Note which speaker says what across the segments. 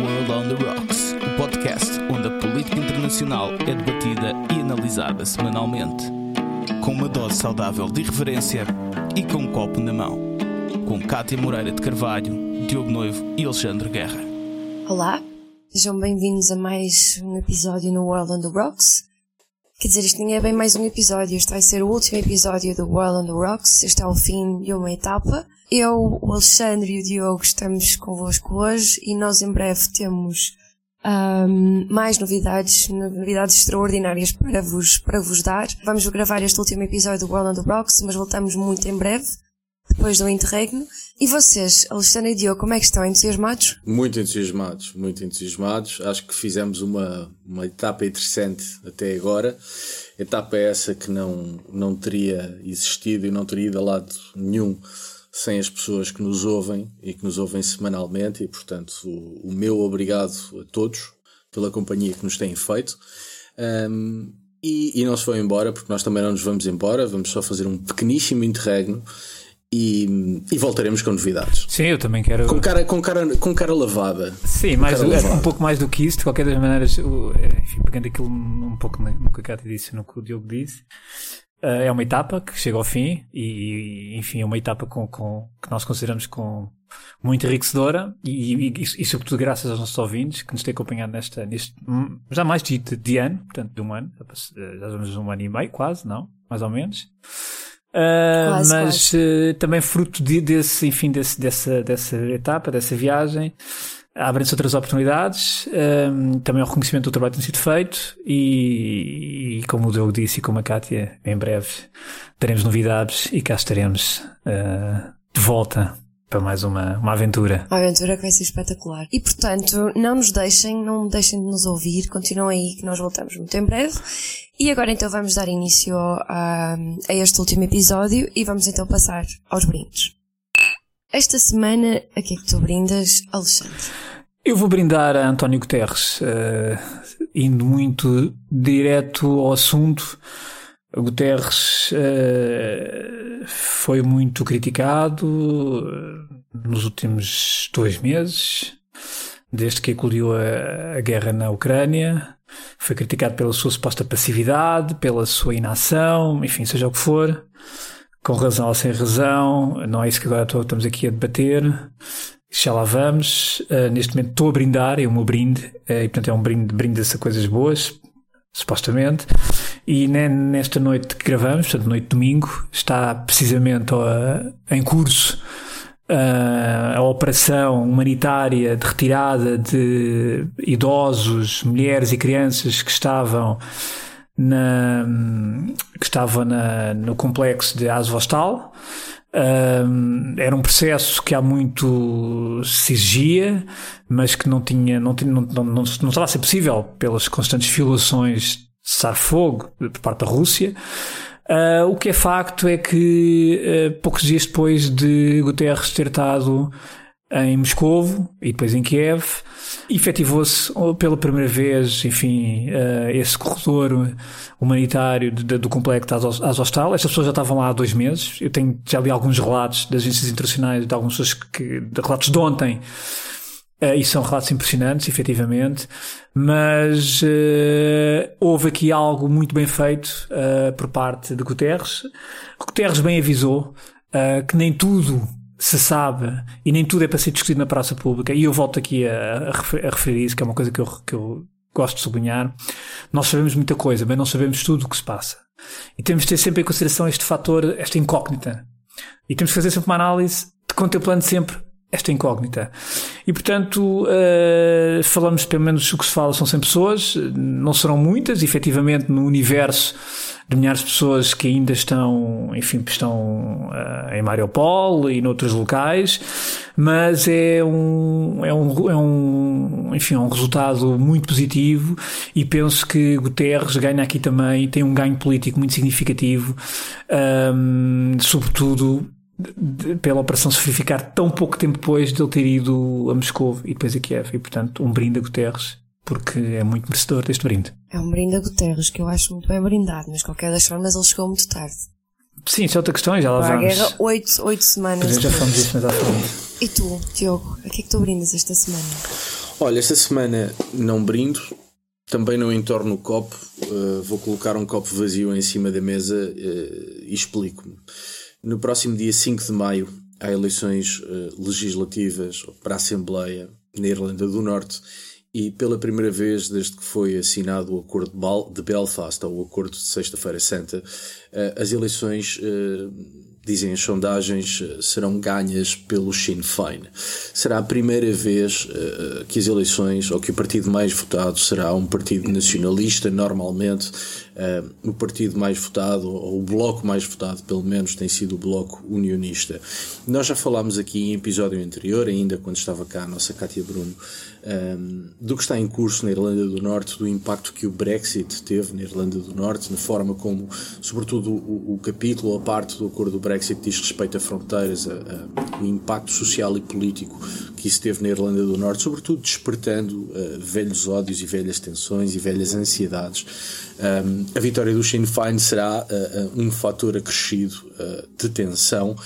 Speaker 1: World on the Rocks, o podcast onde a política internacional é debatida e analisada semanalmente. Com uma dose saudável de irreverência e com um copo na mão. Com Cátia Moreira de Carvalho, Diogo Noivo e Alexandre Guerra.
Speaker 2: Olá, sejam bem-vindos a mais um episódio no World on the Rocks. Quer dizer, isto nem é bem mais um episódio, este vai ser o último episódio do World on the Rocks, este é o fim de uma etapa. Eu, o Alexandre e o Diogo estamos convosco hoje e nós em breve temos um, mais novidades, novidades extraordinárias para vos, para vos dar. Vamos gravar este último episódio do World on the Rocks, mas voltamos muito em breve, depois do interregno. E vocês, Alexandre e Diogo, como é que estão? Entusiasmados?
Speaker 3: Muito entusiasmados, muito entusiasmados. Acho que fizemos uma, uma etapa interessante até agora. Etapa essa que não, não teria existido e não teria ido a lado nenhum sem as pessoas que nos ouvem e que nos ouvem semanalmente, e portanto o, o meu obrigado a todos pela companhia que nos têm feito. Um, e, e não se vão embora, porque nós também não nos vamos embora, vamos só fazer um pequeníssimo interregno e, e, voltaremos com novidades.
Speaker 4: Sim, eu também quero.
Speaker 3: Com cara, com cara, com cara lavada.
Speaker 4: Sim, mais, lavada. um pouco mais do que isso, de qualquer das maneiras, enfim, pegando aquilo um pouco no que a Cátia disse no que o Diogo disse. Uh, é uma etapa que chega ao fim e, enfim, é uma etapa com, com, que nós consideramos com muito enriquecedora e, e, e, sobretudo graças aos nossos ouvintes que nos têm acompanhado nesta, neste, já mais de, de ano, portanto de um ano, já vamos um ano e meio quase, não? Mais ou menos. Uh, quase, mas quase. Uh, também fruto de, desse, enfim, desse, dessa, dessa etapa, dessa viagem, abrem-se outras oportunidades, um, também o reconhecimento do trabalho que tem sido feito e, e, como o Diogo disse e como a Kátia, em breve teremos novidades e cá estaremos uh, de volta para mais uma, uma aventura.
Speaker 2: Uma aventura que vai ser espetacular. E portanto, não nos deixem, não deixem de nos ouvir, continuem aí que nós voltamos muito em breve. E agora então vamos dar início a, a este último episódio e vamos então passar aos brindes. Esta semana, a que é que tu brindas, Alexandre?
Speaker 4: Eu vou brindar a António Guterres, uh, indo muito direto ao assunto. Guterres uh, foi muito criticado eh, nos últimos dois meses, desde que eclodiu a, a guerra na Ucrânia. Foi criticado pela sua suposta passividade, pela sua inação, enfim, seja o que for com razão ou sem razão, não é isso que agora estamos aqui a debater. Já lá vamos. Uh, neste momento estou a brindar, é o meu brinde, uh, e portanto é um brinde, brinde a coisas boas, supostamente. E nesta noite que gravamos, portanto, noite de domingo, está precisamente uh, em curso a operação humanitária de retirada de idosos, mulheres e crianças que estavam na, que estava na, no complexo de Azovstal. Um, era um processo que há muito se exigia, mas que não tinha, não, tinha, não, não, não, não estava a ser possível pelas constantes violações de cessar-fogo por parte da Rússia. Uh, o que é facto é que uh, poucos dias depois de Guterres ter estado em Moscovo e depois em Kiev, efetivou-se pela primeira vez, enfim, uh, esse corredor humanitário do complexo Azostal. Estas pessoas já estavam lá há dois meses. Eu tenho já li alguns relatos das agências internacionais, de algumas pessoas que, de relatos de ontem, uh, e são relatos impressionantes, efetivamente. Mas uh, houve aqui algo muito bem feito por parte de Guterres. Guterres bem avisou que nem tudo se sabe, e nem tudo é para ser discutido na praça pública, e eu volto aqui a, a, referir, isso, que é uma coisa que eu, que eu gosto de sublinhar, nós sabemos muita coisa, mas não sabemos tudo o que se passa. E temos de ter sempre em consideração este fator, esta incógnita. E temos que fazer sempre uma análise de contemplando sempre esta incógnita. E portanto, uh, falamos pelo menos o que se fala são 100 pessoas, não serão muitas, efetivamente no universo de milhares de pessoas que ainda estão, enfim, estão uh, em Mariupol e noutros locais, mas é um, é um, é um, enfim, é um resultado muito positivo e penso que Guterres ganha aqui também, tem um ganho político muito significativo, um, ehm, sobretudo pela operação se verificar tão pouco tempo depois de ele ter ido a Moscou e depois a Kiev. E, portanto, um brinde a Guterres, porque é muito merecedor deste brinde.
Speaker 2: É um brinde a Guterres, que eu acho muito bem brindado, mas de qualquer das formas ele chegou muito tarde.
Speaker 4: Sim, isso é outra questão, já lá
Speaker 2: Para
Speaker 4: vamos.
Speaker 2: a guerra, oito, oito semanas.
Speaker 4: já falamos disso, mas à frente.
Speaker 2: E tu, Diogo, a que é que tu brindas esta semana?
Speaker 3: Olha, esta semana não brindo, também não entorno o copo, uh, vou colocar um copo vazio em cima da mesa uh, e explico-me. No próximo dia 5 de maio há eleições uh, legislativas para a Assembleia na Irlanda do Norte e pela primeira vez desde que foi assinado o Acordo de Belfast, ou o Acordo de Sexta-feira Santa, as eleições dizem as sondagens, eh, serão ganhas pelo Sinn Féin. Será a primeira vez que as eleições, ou que o partido mais votado será um partido nacionalista, normalmente o partido mais votado, ou o bloco mais votado, pelo menos, tem sido o bloco unionista. Nós já falámos aqui em episódio anterior, ainda quando estava cá a nossa Cátia Bruno, um, do que está em curso na Irlanda do Norte, do impacto que o Brexit teve na Irlanda do Norte, na forma como, sobretudo, o, o capítulo, a parte do acordo do Brexit diz respeito a fronteiras, a, a, o impacto social e político que isso teve na Irlanda do Norte, sobretudo despertando uh, velhos ódios e velhas tensões e velhas ansiedades. Um, a vitória do Sinn Féin será uh, um fator acrescido uh, de tensão.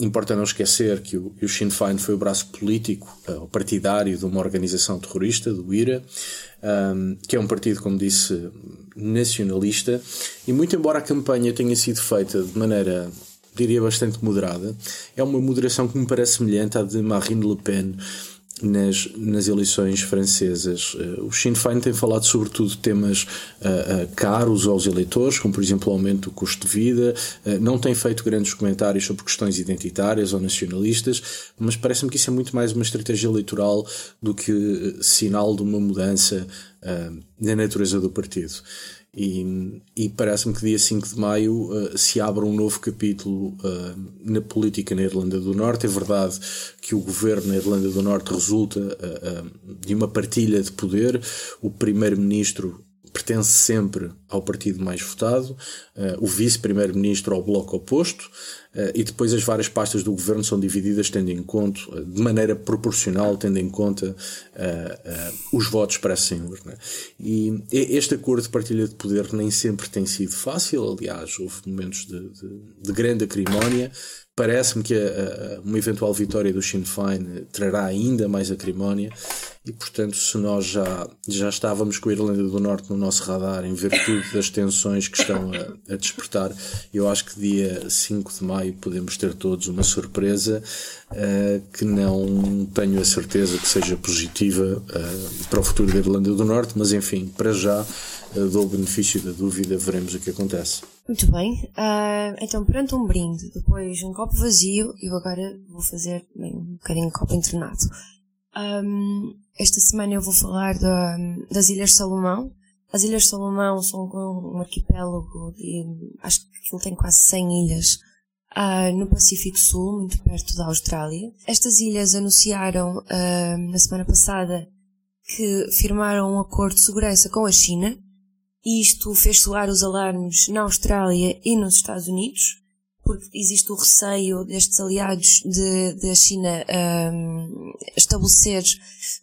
Speaker 3: Importa não esquecer que o, o Sinn Féin foi o braço político, uh, partidário de uma organização terrorista, do IRA, um, que é um partido, como disse, nacionalista, e muito embora a campanha tenha sido feita de maneira diria bastante moderada, é uma moderação que me parece semelhante à de Marine Le Pen nas, nas eleições francesas. Uh, o Sinn Féin tem falado sobretudo de temas uh, uh, caros aos eleitores, como por exemplo o aumento do custo de vida, não tem feito grandes comentários sobre questões identitárias ou nacionalistas, mas parece-me que isso é muito mais uma estratégia eleitoral do que sinal de uma mudança na natureza do partido. E, e parece-me que dia 5 de maio uh, se abre um novo capítulo uh, na política na Irlanda do Norte. É verdade que o governo na Irlanda do Norte resulta uh, de uma partilha de poder. O primeiro-ministro pertence sempre ao partido mais votado, o vice-primeiro-ministro ao bloco oposto, e depois as várias pastas do governo são divididas tendo em conta, uh, de maneira proporcional, tendo em conta uh, os votos para essa urna. E este acordo de partilha de poder nem sempre tem sido fácil, aliás, houve momentos de, de, de grande acrimónia, Parece-me que a, a, uma eventual vitória do Sinn Féin trará ainda mais acrimónia e, portanto, se nós já, já estávamos com a Irlanda do Norte no nosso radar em virtude das tensões que estão a, a despertar, eu acho que dia 5 de maio podemos ter todos uma surpresa uh, que não tenho a certeza que seja positiva uh, para o futuro da Irlanda do Norte, mas enfim, para já uh, dou o benefício da dúvida, veremos o que acontece.
Speaker 2: Muito bem. Uh, então, perante um brinde, depois um copo vazio, eu agora vou fazer bem, um bocadinho de copo internado. Um, esta semana eu vou falar das Ilhas Salomão. As Ilhas Salomão são um arquipélago de, acho que aquilo tem quase 100 ilhas, uh, no Pacífico Sul, muito perto da Austrália. Estas ilhas anunciaram uh, na semana passada que firmaram um acordo de segurança com a China, isto fez soar os alarmes na Austrália e nos Estados Unidos, porque existe o receio destes aliados de, de China um, estabelecer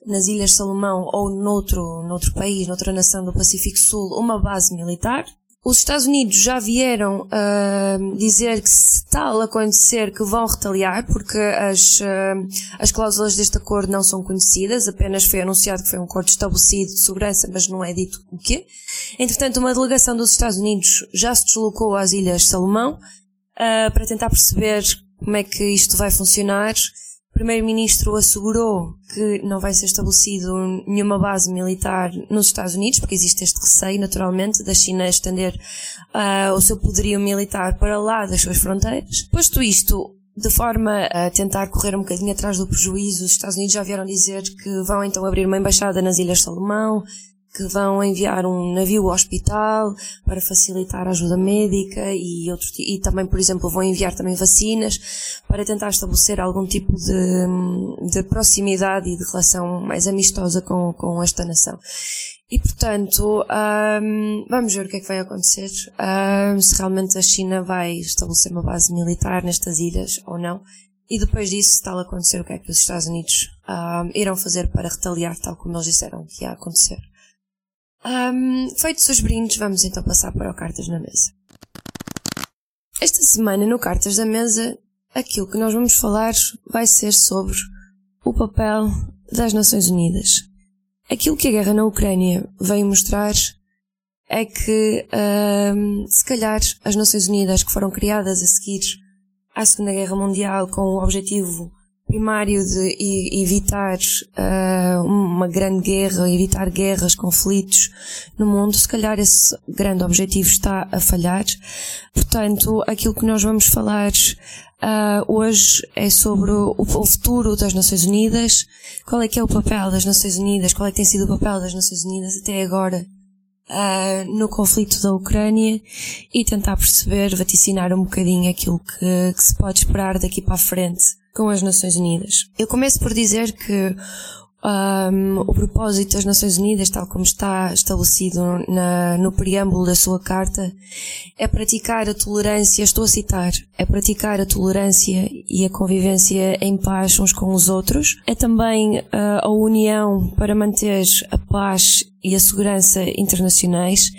Speaker 2: nas Ilhas Salomão ou noutro, noutro país, noutra nação do Pacífico Sul, uma base militar. Os Estados Unidos já vieram uh, dizer que se tal acontecer que vão retaliar, porque as, uh, as cláusulas deste acordo não são conhecidas, apenas foi anunciado que foi um acordo estabelecido de segurança, mas não é dito o quê. Entretanto, uma delegação dos Estados Unidos já se deslocou às Ilhas Salomão uh, para tentar perceber como é que isto vai funcionar Primeiro-Ministro assegurou que não vai ser estabelecido nenhuma base militar nos Estados Unidos, porque existe este receio, naturalmente, da China estender uh, o seu poderio militar para lá das suas fronteiras. Posto isto, de forma a tentar correr um bocadinho atrás do prejuízo, os Estados Unidos já vieram dizer que vão então abrir uma embaixada nas Ilhas Salomão, que vão enviar um navio ao hospital para facilitar a ajuda médica e outros, e também, por exemplo, vão enviar também vacinas para tentar estabelecer algum tipo de, de proximidade e de relação mais amistosa com, com esta nação. E portanto, um, vamos ver o que é que vai acontecer, um, se realmente a China vai estabelecer uma base militar nestas ilhas ou não. E depois disso, se tal acontecer, o que é que os Estados Unidos um, irão fazer para retaliar, tal como eles disseram que ia acontecer. Um, feitos os brindes, vamos então passar para o Cartas na Mesa. Esta semana, no Cartas da Mesa, aquilo que nós vamos falar vai ser sobre o papel das Nações Unidas. Aquilo que a guerra na Ucrânia veio mostrar é que, uh, se calhar, as Nações Unidas que foram criadas a seguir à Segunda Guerra Mundial com o objetivo primário de evitar uh, uma grande guerra, evitar guerras, conflitos no mundo, se calhar esse grande objetivo está a falhar. Portanto, aquilo que nós vamos falar uh, hoje é sobre o, o, futuro das Nações Unidas, qual é que é o papel das Nações Unidas, qual é que tem sido o papel das Nações Unidas até agora uh, no conflito da Ucrânia? E tentar perceber, vaticinar um bocadinho aquilo que, que se pode esperar daqui para a frente com as Nações Unidas. Eu começo por dizer que um, o propósito das Nações Unidas, tal como está estabelecido na, no preâmbulo da sua carta, é praticar a tolerância, estou a citar, é praticar a tolerância e a convivência em paz uns com os outros, é também uh, a união para manter a paz e a segurança internacionais,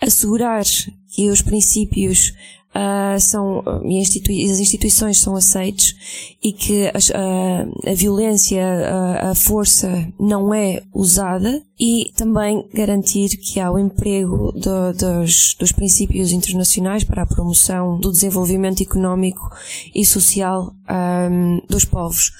Speaker 2: assegurar que os princípios uh, são, e institui as instituições são aceites e que a, a, a violência, a, a, força não é usada e também garantir que há o emprego do, dos, dos princípios internacionais para a promoção do desenvolvimento económico e social um, dos povos.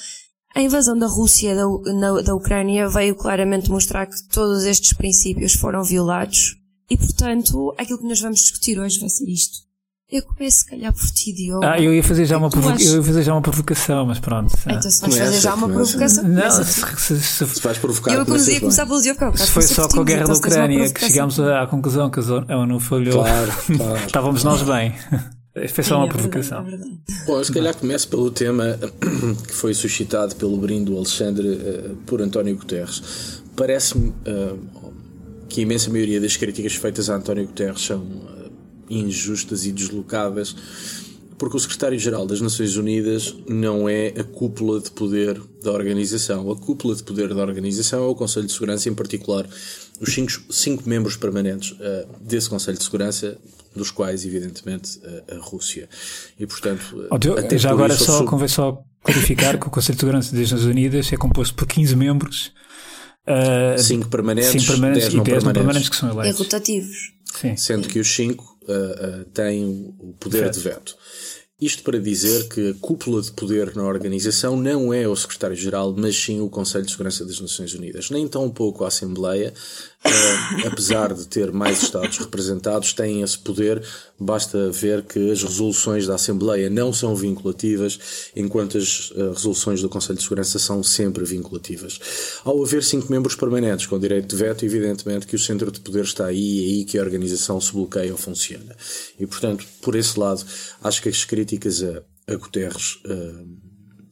Speaker 2: A invasão da Rússia da, na, da Ucrânia veio claramente mostrar que todos estes princípios foram violados e, portanto, aquilo que nós vamos discutir hoje vai ser isto. Eu começo, se calhar, por ti, Diogo.
Speaker 4: Ah, eu ia fazer já uma, provoca... eu ia fazer já uma provocação, mas pronto.
Speaker 2: Então, se vais fazer já uma provocação.
Speaker 4: Não, se, se, se,
Speaker 3: se vais provocar.
Speaker 2: Eu ia começar pelo Diogo.
Speaker 4: Se foi só com a guerra da Ucrânia que chegámos à conclusão que a ONU falhou,
Speaker 3: claro, claro.
Speaker 4: estávamos nós bem. Foi só uma é provocação.
Speaker 3: Verdade, é Bom, se calhar começo pelo tema que foi suscitado pelo brinde do Alexandre uh, por António Guterres. Parece-me uh, que a imensa maioria das críticas feitas a António Guterres são uh, injustas e deslocadas, porque o secretário-geral das Nações Unidas não é a cúpula de poder da organização. A cúpula de poder da organização é o Conselho de Segurança, em particular os cinco, cinco membros permanentes uh, desse Conselho de Segurança, dos quais, evidentemente, uh, a Rússia. E, portanto,
Speaker 4: oh, já agora só sub... convém só clarificar que o Conselho de Segurança das Nações Unidas é composto por 15 membros.
Speaker 3: Uh, cinco permanentes, cinco permanentes 10 não, 10 permanentes. não permanentes
Speaker 2: que são eleitos. É rotativos.
Speaker 3: Sim. Sendo que os cinco uh, uh, têm o poder de veto. Isto para dizer que a cúpula de poder na organização não é o secretário-geral, mas sim o Conselho de Segurança das Nações Unidas. Nem tão pouco a Assembleia, uh, apesar de ter mais Estados representados, têm esse poder. Basta ver que as resoluções da Assembleia não são vinculativas, enquanto as uh, resoluções do Conselho de Segurança são sempre vinculativas. Ao haver cinco membros permanentes com direito de veto, evidentemente que o centro de poder está aí e é aí que a organização se bloqueia ou funciona. E, portanto, por esse lado, acho que as críticas a, a Guterres uh,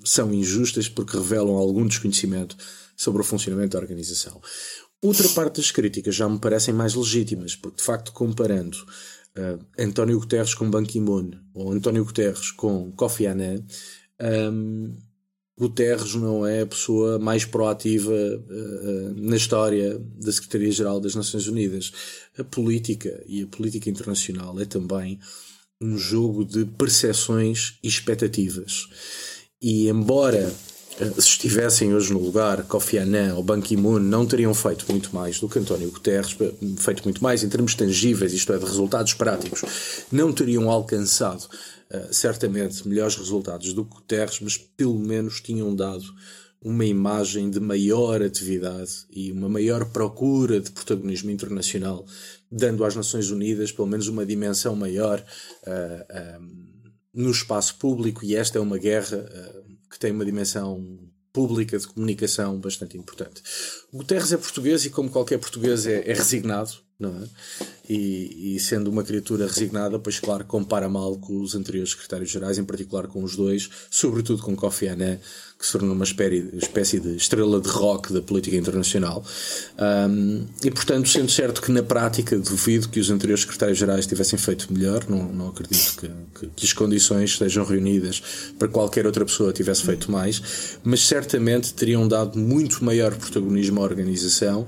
Speaker 3: são injustas porque revelam algum desconhecimento sobre o funcionamento da organização. Outra parte das críticas já me parecem mais legítimas, porque de facto, comparando uh, António Guterres com Ban Ki-moon ou António Guterres com Kofi Annan, um, Guterres não é a pessoa mais proativa uh, na história da Secretaria-Geral das Nações Unidas. A política e a política internacional é também um jogo de percepções e expectativas. E embora se estivessem hoje no lugar Kofi Annan ou Ban Ki-moon não teriam feito muito mais do que António Guterres, feito muito mais em termos tangíveis, isto é, de resultados práticos, não teriam alcançado uh, certamente melhores resultados do que Guterres, mas pelo menos tinham dado uma imagem de maior atividade e uma maior procura de protagonismo internacional, dando às Nações Unidas pelo menos uma dimensão maior uh, no espaço público, e esta é uma guerra que tem uma dimensão pública de comunicação bastante importante. Guterres é português e, como qualquer português, é, é resignado, é? E, e, sendo uma criatura resignada, pois, claro, compara mal com os anteriores secretários-gerais, em particular com os dois, sobretudo com Kofi Annan, que se tornou uma espécie de estrela de rock da política internacional. Um, e, portanto, sendo certo que na prática duvido que os anteriores secretários-gerais tivessem feito melhor, não, não acredito que, que, que, as condições estejam reunidas para qualquer outra pessoa tivesse feito mais, mas certamente teriam dado muito maior protagonismo à organização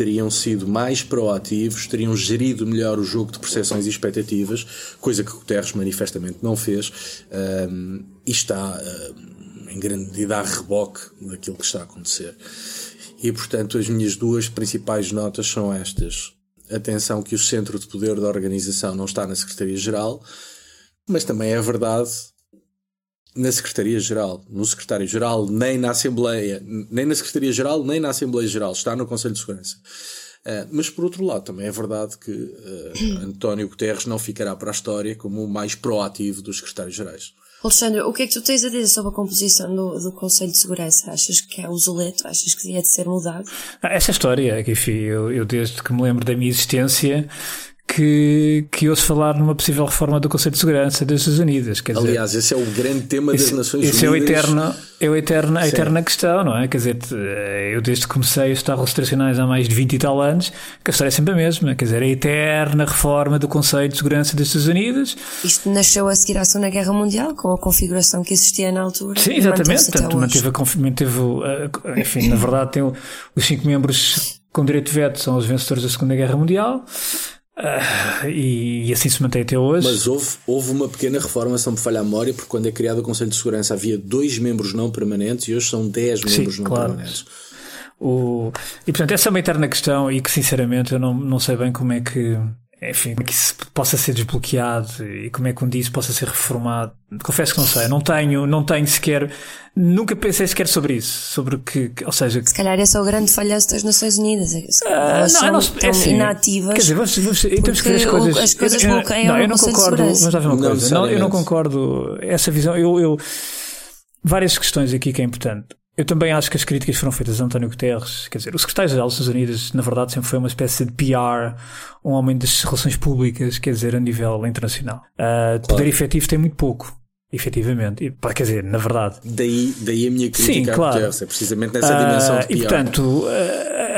Speaker 3: teriam sido mais proativos, teriam gerido melhor o jogo de percepções e expectativas, coisa que Guterres manifestamente não fez, um, e está em grande medida a reboque daquilo que está a acontecer. E, portanto, as minhas duas principais notas são estas. Atenção que o centro de poder da organização não está na Secretaria-Geral, mas também é verdade na Secretaria-Geral, no Secretário-Geral, nem na Assembleia, nem na Secretaria-Geral, nem na Assembleia-Geral, está no Conselho de Segurança. Uh, mas por outro lado, também é verdade que uh, António Guterres não ficará para a história como o mais proativo dos secretários-gerais.
Speaker 2: Alexandre, o que é que tu tens a dizer sobre a composição do, do Conselho de Segurança? Achas que é obsoleto? Achas que devia de ser mudado?
Speaker 4: Ah, essa história, enfim, eu, eu desde que me lembro da minha existência que, que ouço falar numa possível reforma do Conselho de Segurança das Nações Unidas.
Speaker 3: Quer Aliás, dizer, esse é o grande tema das Nações
Speaker 4: esse
Speaker 3: Unidas.
Speaker 4: Esse é, o eterno, é o eterno, a eterna questão, não é? Quer dizer, eu desde que comecei a estudar relações há mais de 20 e tal anos, que a história é sempre a mesma. Quer dizer, a eterna reforma do Conselho de Segurança das Nações Unidas.
Speaker 2: Isto nasceu a seguir à Segunda Guerra Mundial, com a configuração que existia na altura.
Speaker 4: Sim, exatamente. Portanto, manteve, a, manteve, enfim, na verdade, tem os cinco membros com direito de veto são os vencedores da Segunda Guerra Mundial. Uh, e, e, assim se mantém até hoje.
Speaker 3: Mas houve, houve uma pequena reforma, se não me falha a memória, porque quando é criado o Conselho de Segurança havia dois membros não permanentes e hoje são dez membros
Speaker 4: Sim,
Speaker 3: não
Speaker 4: claro.
Speaker 3: permanentes.
Speaker 4: O, e portanto, essa é uma eterna questão e que sinceramente eu não, não sei bem como é que enfim, que isso possa ser desbloqueado e como é que um dia isso possa ser reformado. Confesso que não sei, não tenho, não tenho sequer, nunca pensei sequer sobre isso, sobre que, ou seja...
Speaker 2: Se calhar esse é o grande falhanço das Nações Unidas, é
Speaker 4: elas
Speaker 2: uh, não, são não, é assim, inativas.
Speaker 4: Quer dizer, vamos, vamos, temos que ver as coisas...
Speaker 2: as coisas bloqueiam
Speaker 4: não, eu não
Speaker 2: concordo,
Speaker 4: vamos lá ver uma coisa, não, eu não concordo, essa visão, eu, eu, várias questões aqui que é importante. Eu também acho que as críticas foram feitas a António Guterres. Quer dizer, o secretário-geral das Nações Unidas, na verdade, sempre foi uma espécie de PR, um homem das relações públicas, quer dizer, a nível internacional. Uh, claro. Poder efetivo tem muito pouco. Efetivamente, e, quer dizer, na verdade.
Speaker 3: Daí, daí a minha crítica
Speaker 4: Sim, claro.
Speaker 3: Guterres, é precisamente nessa uh, dimensão de PR.
Speaker 4: E portanto,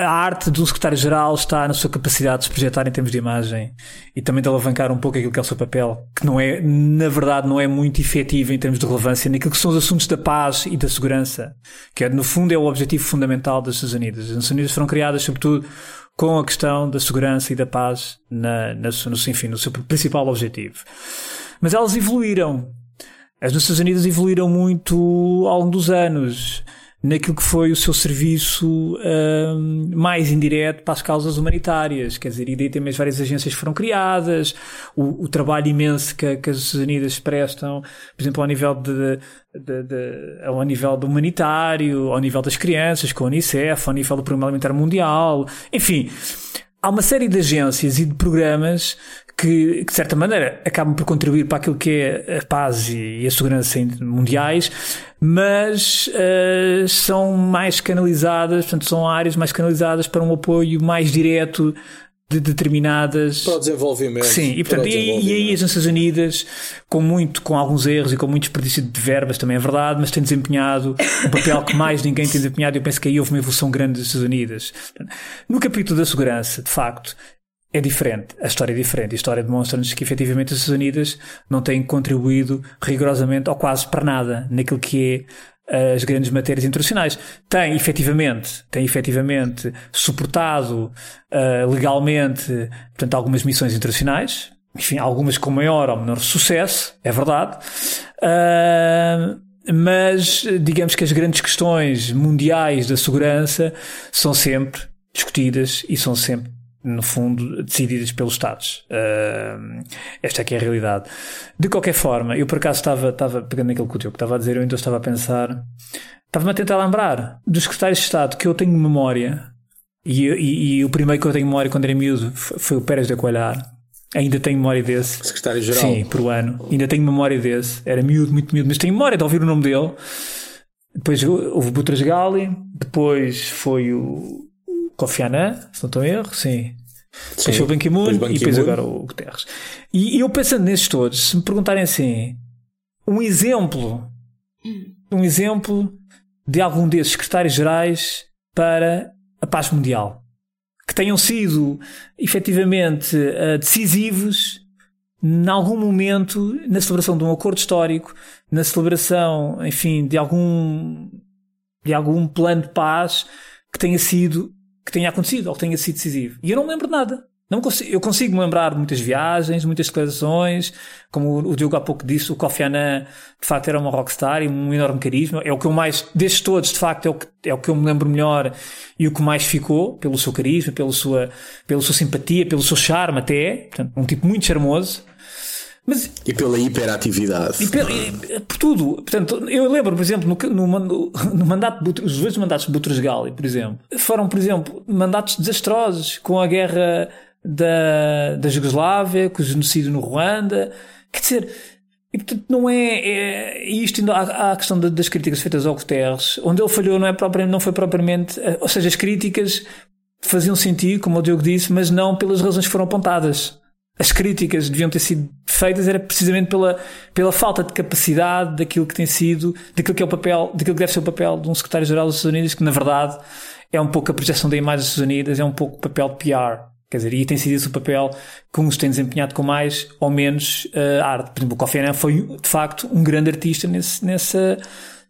Speaker 4: a arte do secretário-geral está na sua capacidade de se projetar em termos de imagem e também de alavancar um pouco aquilo que é o seu papel, que não é, na verdade, não é muito efetivo em termos de relevância naquilo que são os assuntos da paz e da segurança, que é, no fundo é o objetivo fundamental das Nações Unidas. As Nações Unidas foram criadas, sobretudo, com a questão da segurança e da paz na, na, no, enfim, no seu principal objetivo. Mas elas evoluíram as Nações Unidas evoluíram muito ao longo dos anos naquilo que foi o seu serviço um, mais indireto para as causas humanitárias. Quer dizer, e daí também várias agências foram criadas, o, o trabalho imenso que, que, as Nações Unidas prestam, por exemplo, ao nível de, de, de, ao nível do humanitário, ao nível das crianças, com a Unicef, ao nível do Programa Alimentar Mundial, enfim. Há uma série de agências e de programas que, de certa maneira, acabam por contribuir para aquilo que é a paz e a segurança mundiais, mas uh, são mais canalizadas, portanto, são áreas mais canalizadas para um apoio mais direto de determinadas.
Speaker 3: Para o desenvolvimento.
Speaker 4: Sim, e, portanto, e, e, aí as Nações Unidas, com muito, com alguns erros e com muito desperdício de verbas, também é verdade, mas tem desempenhado um papel que mais ninguém tem desempenhado. Eu penso que aí houve uma evolução grande das Nações Unidas. No capítulo da segurança, de facto, é diferente, a história é diferente. A história demonstra-nos que efetivamente as Unidas não têm contribuído rigorosamente ou quase para nada naquilo que é as grandes matérias internacionais. Tem efetivamente, tem efetivamente suportado uh, legalmente, portanto, algumas missões internacionais, enfim, algumas com maior ou menor sucesso, é verdade. Uh, mas digamos que as grandes questões mundiais da segurança são sempre discutidas e são sempre no fundo, decididas pelos Estados. Uh, esta é que é a realidade. De qualquer forma, eu por acaso estava, estava pegando naquilo que o Tiago estava a dizer, eu então estava a pensar, estava-me a tentar lembrar dos secretários de Estado que eu tenho memória, e, e, e, o primeiro que eu tenho memória quando era miúdo foi o Pérez de Coelhar. Ainda tenho memória desse.
Speaker 3: Secretário-Geral?
Speaker 4: Sim, por um ano. Ainda tenho memória desse. Era miúdo, muito miúdo, mas tenho memória de ouvir o nome dele. Depois houve Butras Gali, depois foi o, Kofi Annan, se não estou em erro, sim. Depois foi o Ban Ki-moon e depois agora o Guterres. E, eu pensando nestes todos, se me perguntarem assim, um exemplo, um exemplo de algum desses secretários gerais para a paz mundial, que tenham sido efetivamente uh, decisivos em algum momento na celebração de um acordo histórico, na celebração, enfim, de algum de algum plano de paz que tenha sido que tenha acontecido ou que tenha sido decisivo. E eu não me lembro de nada. Não consigo, eu consigo me lembrar de muitas viagens, muitas declarações, como o Diogo há pouco disse, o Kofi Annan de facto era uma rockstar e um enorme carisma. É o que eu mais, destes todos, de facto, é o que, é o que eu me lembro melhor e o que mais ficou, pelo seu carisma, pela sua, pela sua simpatia, pelo seu charme até. Portanto, um tipo muito charmoso.
Speaker 3: Mas, e pela hiperatividade.
Speaker 4: E, e por tudo. Portanto, eu lembro, por exemplo, no, no, no mandato, os dois mandatos de Boutros Ghali, por exemplo, foram, por exemplo, mandatos desastrosos com a guerra da, da Jugoslávia, com o genocídio no Ruanda. Quer dizer, e portanto não é, é isto ainda há, a questão das críticas feitas ao Guterres, onde ele falhou não, é propriamente, não foi propriamente, eh, ou seja, as críticas faziam sentido, como o Diogo disse, mas não pelas razões que foram apontadas. As críticas deviam ter sido feitas era precisamente pela, pela falta de capacidade daquilo que tem sido, daquilo que é o papel, daquilo que deve ser o papel de um secretário-geral dos Estados Unidos, que na verdade é um pouco a projeção da imagem dos Estados Unidos, é um pouco o papel de PR. Quer dizer, e tem sido esse o papel que uns têm desempenhado com mais ou menos uh, arte. Por exemplo, o Kofi Annan foi, de facto, um grande artista nesse, nessa,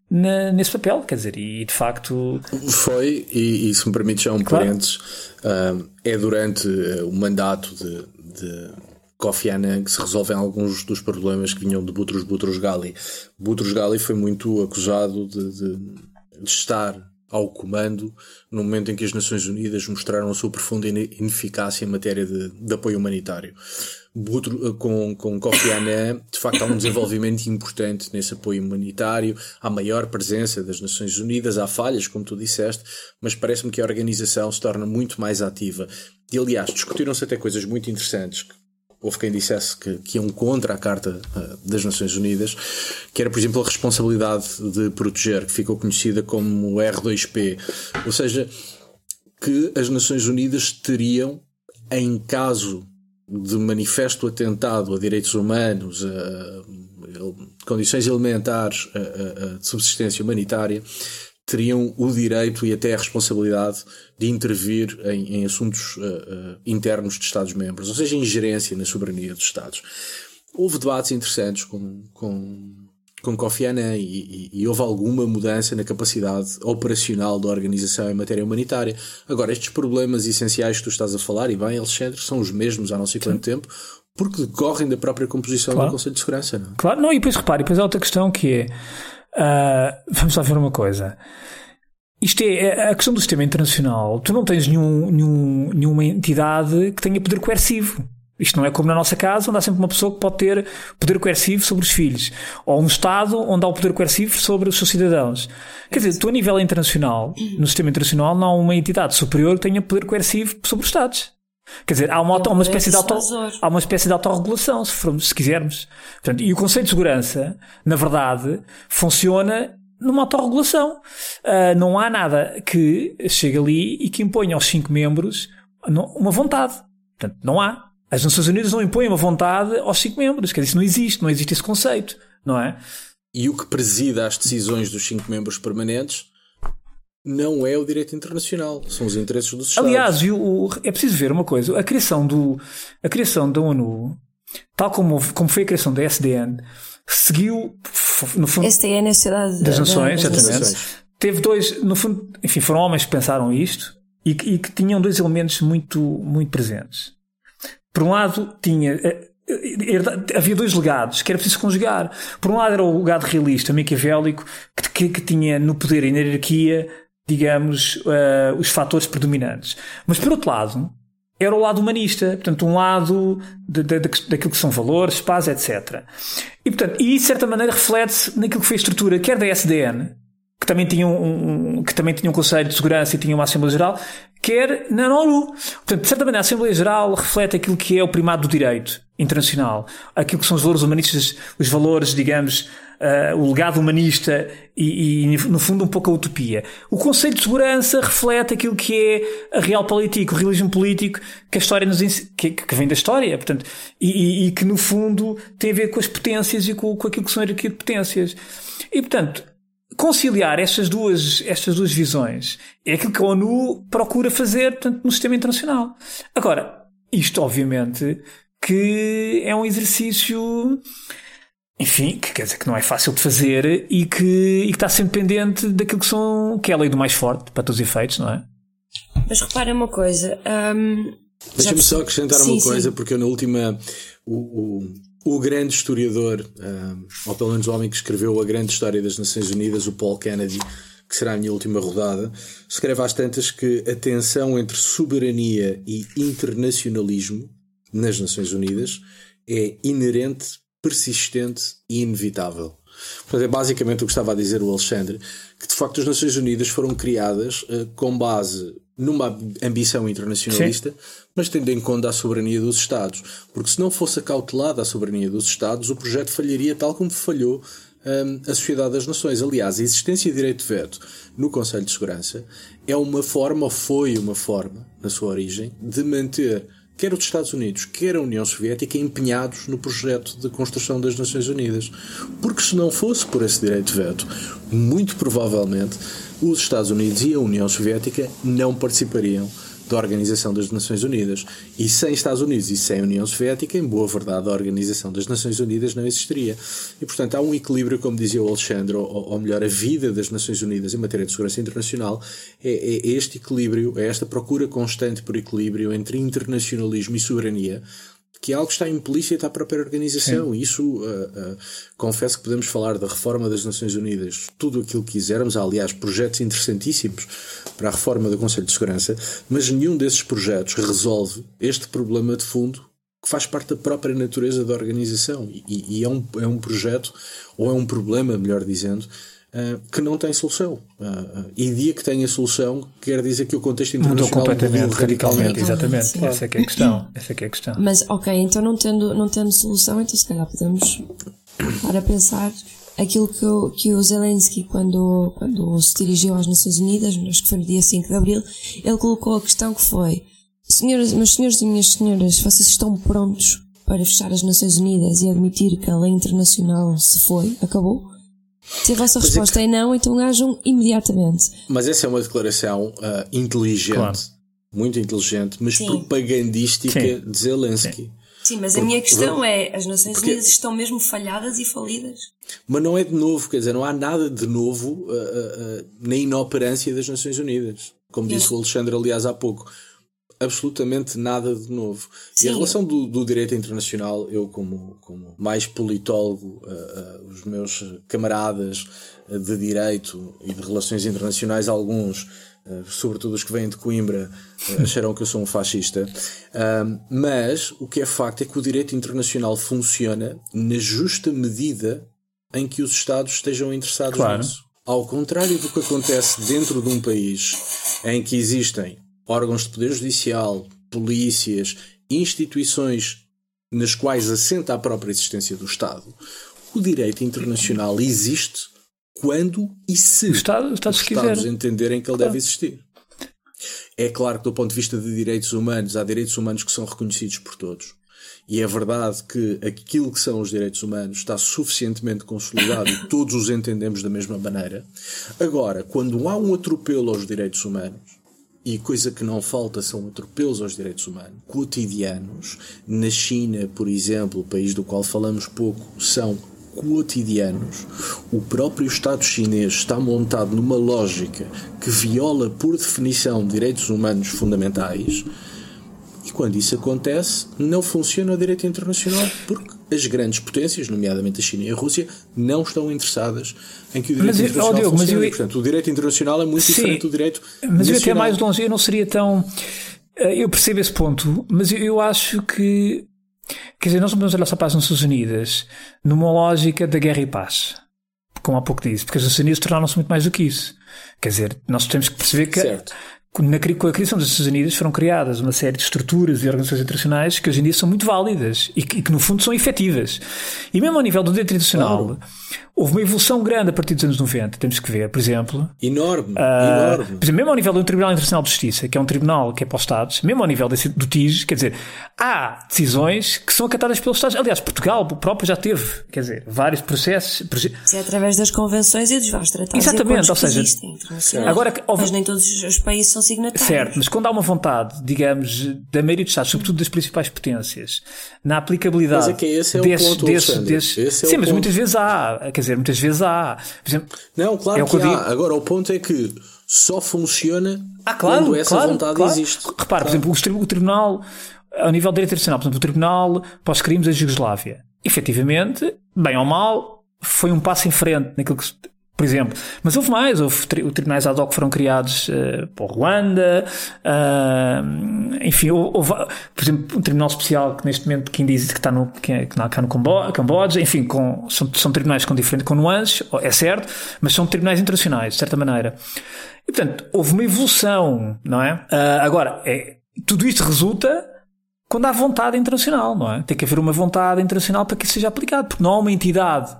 Speaker 4: na, nesse papel, quer dizer, e de facto.
Speaker 3: Foi, e, e se me permite já um claro. parênteses, uh, é durante uh, o mandato de, de Kofi Annan que se resolvem alguns dos problemas que vinham de Boutros Boutros Ghali. Boutros Ghali foi muito acusado de, de, de estar ao comando no momento em que as Nações Unidas mostraram a sua profunda ineficácia em matéria de, de apoio humanitário. Eh, com, com Kofi Annan, de facto, há um desenvolvimento importante nesse apoio humanitário, há maior presença das Nações Unidas, há falhas, como tu disseste, mas parece-me que a organização se torna muito mais ativa. E, aliás, discutiram-se até coisas muito interessantes houve quem dissesse que, que iam contra a Carta uh, das Nações Unidas, que era, por exemplo, a responsabilidade de proteger, que ficou conhecida como R2P. Ou seja, que as Nações Unidas teriam, em caso de manifesto atentado a direitos humanos, a, condições elementares de subsistência humanitária, teriam o direito e até a responsabilidade de intervir em, em assuntos uh, uh, internos de Estados-membros, ou seja, ingerência na soberania dos Estados. Houve debates interessantes com, com, com Kofi Annan e, e, e, houve alguma mudança na capacidade operacional da organização em matéria humanitária. Agora, estes problemas essenciais que tu estás a falar, e bem, Alexandre, são os mesmos há não sei quanto tempo, porque decorrem da própria composição claro. do Conselho de Segurança. Não? É?
Speaker 4: Claro, não, e depois repare, depois há outra questão que é Uh, vamos lá ver uma coisa. Isto é, é a questão do sistema internacional. Tu não tens nenhum, nenhum, nenhuma entidade que tenha poder coercivo. Isto não é como na nossa casa, onde há sempre uma pessoa que pode ter poder coercivo sobre os filhos. Ou um Estado onde há o poder coercivo sobre os seus cidadãos. Quer dizer, tu a nível internacional, no sistema internacional, não há uma entidade superior que tenha poder coercivo sobre os Estados. Quer dizer, há uma, auto, uma espécie de auto, há uma espécie de autorregulação, se, formos, se quisermos. Portanto, e o conceito de segurança, na verdade, funciona numa autorregulação. Uh, não há nada que chegue ali e que imponha aos cinco membros uma vontade. Portanto, não há. As Nações Unidas não impõem uma vontade aos cinco membros. Quer dizer, isso não existe. Não existe esse conceito. Não é?
Speaker 3: E o que presida as decisões dos cinco membros permanentes não é o direito internacional, são os interesses dos Estados.
Speaker 4: Aliás, o, é preciso ver uma coisa: a criação, do, a criação da ONU, tal como, como foi a criação da SDN, seguiu, no fundo.
Speaker 2: SDN é a Sociedade
Speaker 4: das Nações, das exatamente. Teve dois, no fundo, enfim, foram homens que pensaram isto e, e que tinham dois elementos muito, muito presentes. Por um lado, tinha eh, eh, havia dois legados que era preciso conjugar. Por um lado era o legado realista, maquiavélico, que, que, que, tinha no poder e na hierarquia digamos, uh, os fatores predominantes. Mas, por outro lado, era o lado humanista, portanto, um lado de, de, de, daquilo que são valores, paz, etc. E, portanto, e de certa maneira reflete-se naquilo que foi a estrutura, quer da SDN, que também tinha um, um, que também tinha um Conselho de Segurança e tinha uma Assembleia Geral, quer na ONU. Portanto, de certa maneira, a Assembleia Geral reflete aquilo que é o primado do direito internacional, aquilo que são os valores humanistas, os valores, digamos, uh, o legado humanista e, e, no fundo, um pouco a utopia. O conceito de segurança reflete aquilo que é a real política, o realismo político que a história nos que, que vem da história, portanto, e, e, que no fundo tem a ver com as potências e com, com aquilo que são a hierarquia de potências. E portanto, conciliar estas duas, estas duas visões é aquilo que a ONU procura fazer portanto, no sistema internacional. Agora, isto obviamente que é um exercício enfim, que quer dizer que não é fácil de fazer e que, e que está sempre pendente daquilo que são que é a lei do mais forte, para todos os efeitos, não é?
Speaker 2: Mas repara uma coisa, um,
Speaker 3: Deixa-me só acrescentar sim, uma coisa, sim. porque eu na última. O, o, o grande historiador, uh, ou pelo menos o homem que escreveu a grande história das Nações Unidas, o Paul Kennedy, que será a minha última rodada, escreve às tantas que a tensão entre soberania e internacionalismo nas Nações Unidas é inerente, persistente e inevitável. Portanto, é basicamente o que estava a dizer o Alexandre, que de facto as Nações Unidas foram criadas uh, com base numa ambição internacionalista, Sim. mas tendo em conta a soberania dos Estados. Porque se não fosse acautelada a soberania dos Estados, o projeto falharia tal como falhou um, a Sociedade das Nações. Aliás, a existência de direito de veto no Conselho de Segurança é uma forma, ou foi uma forma, na sua origem, de manter quer os Estados Unidos, quer a União Soviética, empenhados no projeto de construção das Nações Unidas. Porque se não fosse por esse direito de veto, muito provavelmente os Estados Unidos e a União Soviética não participariam da Organização das Nações Unidas. E sem Estados Unidos e sem União Soviética, em boa verdade, a Organização das Nações Unidas não existiria. E, portanto, há um equilíbrio, como dizia o Alexandre, ou, ou melhor, a vida das Nações Unidas em matéria de segurança internacional é, é este equilíbrio, é esta procura constante por equilíbrio entre internacionalismo e soberania que é algo que está implícito à própria organização. Sim. Isso, uh, uh, confesso que podemos falar da reforma das Nações Unidas, tudo aquilo que quisermos. Há, aliás, projetos interessantíssimos para a reforma do Conselho de Segurança, mas nenhum desses projetos resolve este problema de fundo que faz parte da própria natureza da organização. E, e é, um, é um projeto, ou é um problema, melhor dizendo, que não tem solução. Uh, uh, e dia que tenha solução, quer dizer que o contexto internacional mudou
Speaker 4: completamente, mudou radicalmente. Exatamente, Sim. essa é que é a questão. Essa é que é a questão.
Speaker 2: Mas, ok, então não tendo, não tendo solução, então se calhar podemos para pensar aquilo que o, que o Zelensky, quando, quando se dirigiu às Nações Unidas, acho que foi no dia 5 de Abril, ele colocou a questão que foi Senhoras, meus senhores e minhas senhoras, vocês estão prontos para fechar as Nações Unidas e admitir que a lei internacional se foi, acabou? Se a vossa mas resposta é, que... é, não, então ajam imediatamente.
Speaker 3: Mas essa é uma declaração uh, inteligente, claro. muito inteligente, mas Sim. propagandística Sim. de Zelensky.
Speaker 2: Sim. Sim, mas Porque, a minha questão é: as Nações Porque, Unidas estão mesmo falhadas e falidas?
Speaker 3: Mas não é de novo, quer dizer, não há nada de novo uh, uh, uh, na inoperância das Nações Unidas. Como disse o Alexandre, aliás, há pouco absolutamente nada de novo. Sim. E a relação do, do, direito internacional, eu como, como mais politólogo, uh, uh, os meus camaradas uh, de direito e de relações internacionais, alguns, sobretudo os que vêm de Coimbra, acharão que eu sou um fascista. mas o que é facto é que o direito internacional funciona na justa medida em que os Estados estejam interessados claro. nisso. Ao contrário do que acontece dentro de um país em que existem órgãos de poder judicial, polícias, instituições nas quais assenta a própria existência do Estado, o direito internacional existe quando e se
Speaker 4: Estado,
Speaker 3: os Estados entenderem que ele deve existir. É claro que, do ponto de vista de direitos humanos, há direitos humanos que são reconhecidos por todos. E é verdade que aquilo que são os direitos humanos está suficientemente consolidado e todos os entendemos da mesma maneira. Agora, quando há um atropelo aos direitos humanos, e coisa que não falta são atropelos aos direitos humanos cotidianos. Na China, por exemplo, país do qual falamos pouco, são cotidianos. O próprio Estado chinês está montado numa lógica que viola, por definição, direitos humanos fundamentais. E quando isso acontece, não funciona o direito internacional porque as grandes potências, nomeadamente a China e a Rússia, não estão interessadas em que o direito mas, internacional oh, Diogo, funcione. Mas eu... Portanto, o direito internacional é muito Sim, diferente do direito
Speaker 4: Mas nacional. eu até mais longe, eu não seria tão... Eh, eu percebo esse ponto, mas eu acho que... Quer dizer, nós não podemos olhar só para as Nações Unidas numa lógica da guerra e paz. Como há pouco disse, porque as Nações Unidas tornaram-se muito mais do que isso. Quer dizer, nós temos que perceber que certo na, com a criação das Nações Unidas foram criadas uma série de estruturas e organizações internacionais que hoje em dia são muito válidas e que, e que no fundo são efetivas. E mesmo ao nível do direito internacional, claro. houve uma evolução grande a partir dos anos 90. Temos que ver, por exemplo.
Speaker 3: Enorme, uh, enorme.
Speaker 4: Por exemplo, mesmo ao nível do Tribunal Internacional de Justiça, que é um tribunal que é para os Estados, mesmo ao nível desse, do TIS, quer dizer, há decisões que são acatadas pelos Estados. Aliás, Portugal próprio já teve, quer dizer, vários processos.
Speaker 2: Isso é através das convenções e dos vários tratados.
Speaker 4: Exatamente, ou seja,
Speaker 2: agora, mas nem todos os países são signatários.
Speaker 4: Certo, mas quando há uma vontade, digamos, da maioria dos Estados, sobretudo das principais potências, na aplicabilidade mas
Speaker 3: é que esse é o desses, ponto, desses, desses
Speaker 4: é sim, mas ponto. muitas vezes há, quer dizer, muitas vezes há.
Speaker 3: Exemplo, não, claro é que há. Digo... Agora, o ponto é que só funciona
Speaker 4: ah, claro,
Speaker 3: quando essa
Speaker 4: claro,
Speaker 3: vontade
Speaker 4: claro.
Speaker 3: existe.
Speaker 4: Repare,
Speaker 3: claro.
Speaker 4: por exemplo, o, Tribunal, ao nível de direito internacional, por exemplo, o Tribunal para os crimes da Jugoslávia, efetivamente, bem ou mal, foi um passo em frente naquilo que por exemplo. Mas houve mais, houve tri tribunais ad hoc que foram criados uh, Ruanda, uh, enfim, houve, por exemplo, um tribunal especial que neste momento que diz que está no, que, que está no Camboja, enfim, com, são, são tribunais com diferentes, com nuances, é certo, mas são tribunais internacionais, de certa maneira. E portanto, houve uma evolução, não é? Uh, agora, é, tudo isto resulta quando há vontade internacional, não é? Tem que haver uma vontade internacional para que isso seja aplicado, porque não há uma entidade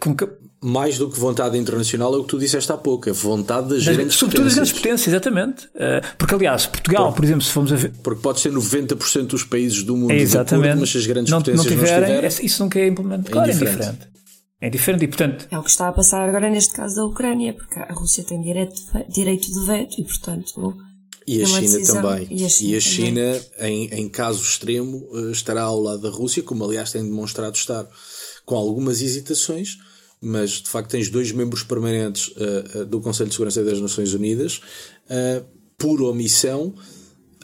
Speaker 4: com que,
Speaker 3: mais do que vontade internacional é o que tu disseste há pouco, é vontade das, das grandes
Speaker 4: sobretudo
Speaker 3: potências.
Speaker 4: das grandes potências, exatamente. Porque, aliás, Portugal, por, por exemplo, se formos a ver.
Speaker 3: Porque pode ser 90% dos países do mundo,
Speaker 4: é exatamente.
Speaker 3: Acordo, mas se as grandes
Speaker 4: não,
Speaker 3: potências
Speaker 4: não tiverem,
Speaker 3: não estiverem,
Speaker 4: isso nunca é implementado. Claro, é indiferente. É diferente e, portanto.
Speaker 2: É o que está a passar agora neste caso da Ucrânia, porque a Rússia tem direito, direito de veto e, portanto.
Speaker 3: E a China
Speaker 2: decisão,
Speaker 3: também.
Speaker 2: E a China,
Speaker 3: e a China em, em caso extremo, estará ao lado da Rússia, como aliás tem demonstrado estar, com algumas hesitações mas de facto tens dois membros permanentes uh, uh, do Conselho de Segurança das Nações Unidas, uh, por omissão,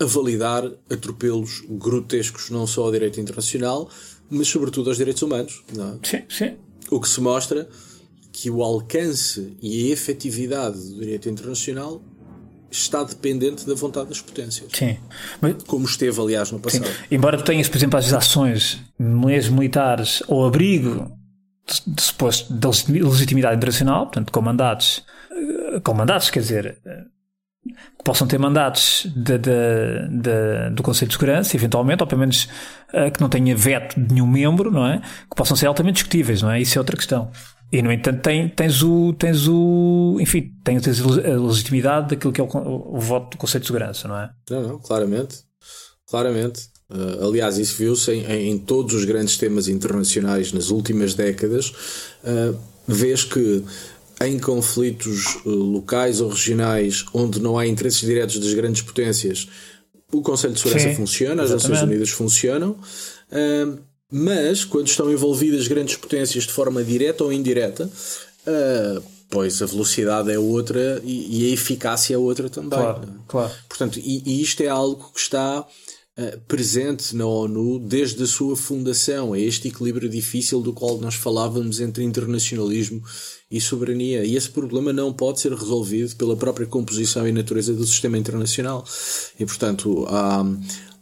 Speaker 3: a validar atropelos grotescos não só ao direito internacional, mas sobretudo aos direitos humanos.
Speaker 4: É? Sim, sim.
Speaker 3: O que se mostra que o alcance e a efetividade do direito internacional está dependente da vontade das potências.
Speaker 4: Sim. Mas,
Speaker 3: Como esteve, aliás, no passado. Sim.
Speaker 4: Embora tu tenhas, por exemplo, as ações militares ao abrigo de suposto da legitimidade internacional, portanto, com mandatos, com mandatos, quer dizer, que possam ter mandatos de, de, de, do Conselho de Segurança, eventualmente, ou pelo menos que não tenha veto de nenhum membro, não é? Que possam ser altamente discutíveis, não é? Isso é outra questão. E, no entanto, tem, tens o, tens o, enfim, tens a legitimidade daquilo que é o, o, o voto do Conselho de Segurança, não é?
Speaker 3: Não, não, claramente. Claramente. Uh, aliás, isso viu-se em, em, todos os grandes temas internacionais nas últimas décadas. Uh, vês que em conflitos uh, locais ou regionais onde não há interesses diretos das grandes potências, o Conselho de Segurança
Speaker 4: Sim,
Speaker 3: funciona, as
Speaker 4: exatamente.
Speaker 3: Nações Unidas funcionam. Mas quando estão envolvidas grandes potências de forma direta ou indireta, pois a velocidade é outra e, e, a eficácia é outra também.
Speaker 4: Claro, claro.
Speaker 3: Portanto, e, e isto é algo que está Uh, presente na ONU desde a sua fundação. É este equilíbrio difícil do qual nós falávamos entre internacionalismo e soberania. E esse problema não pode ser resolvido pela própria composição e natureza do sistema internacional. E, portanto, há,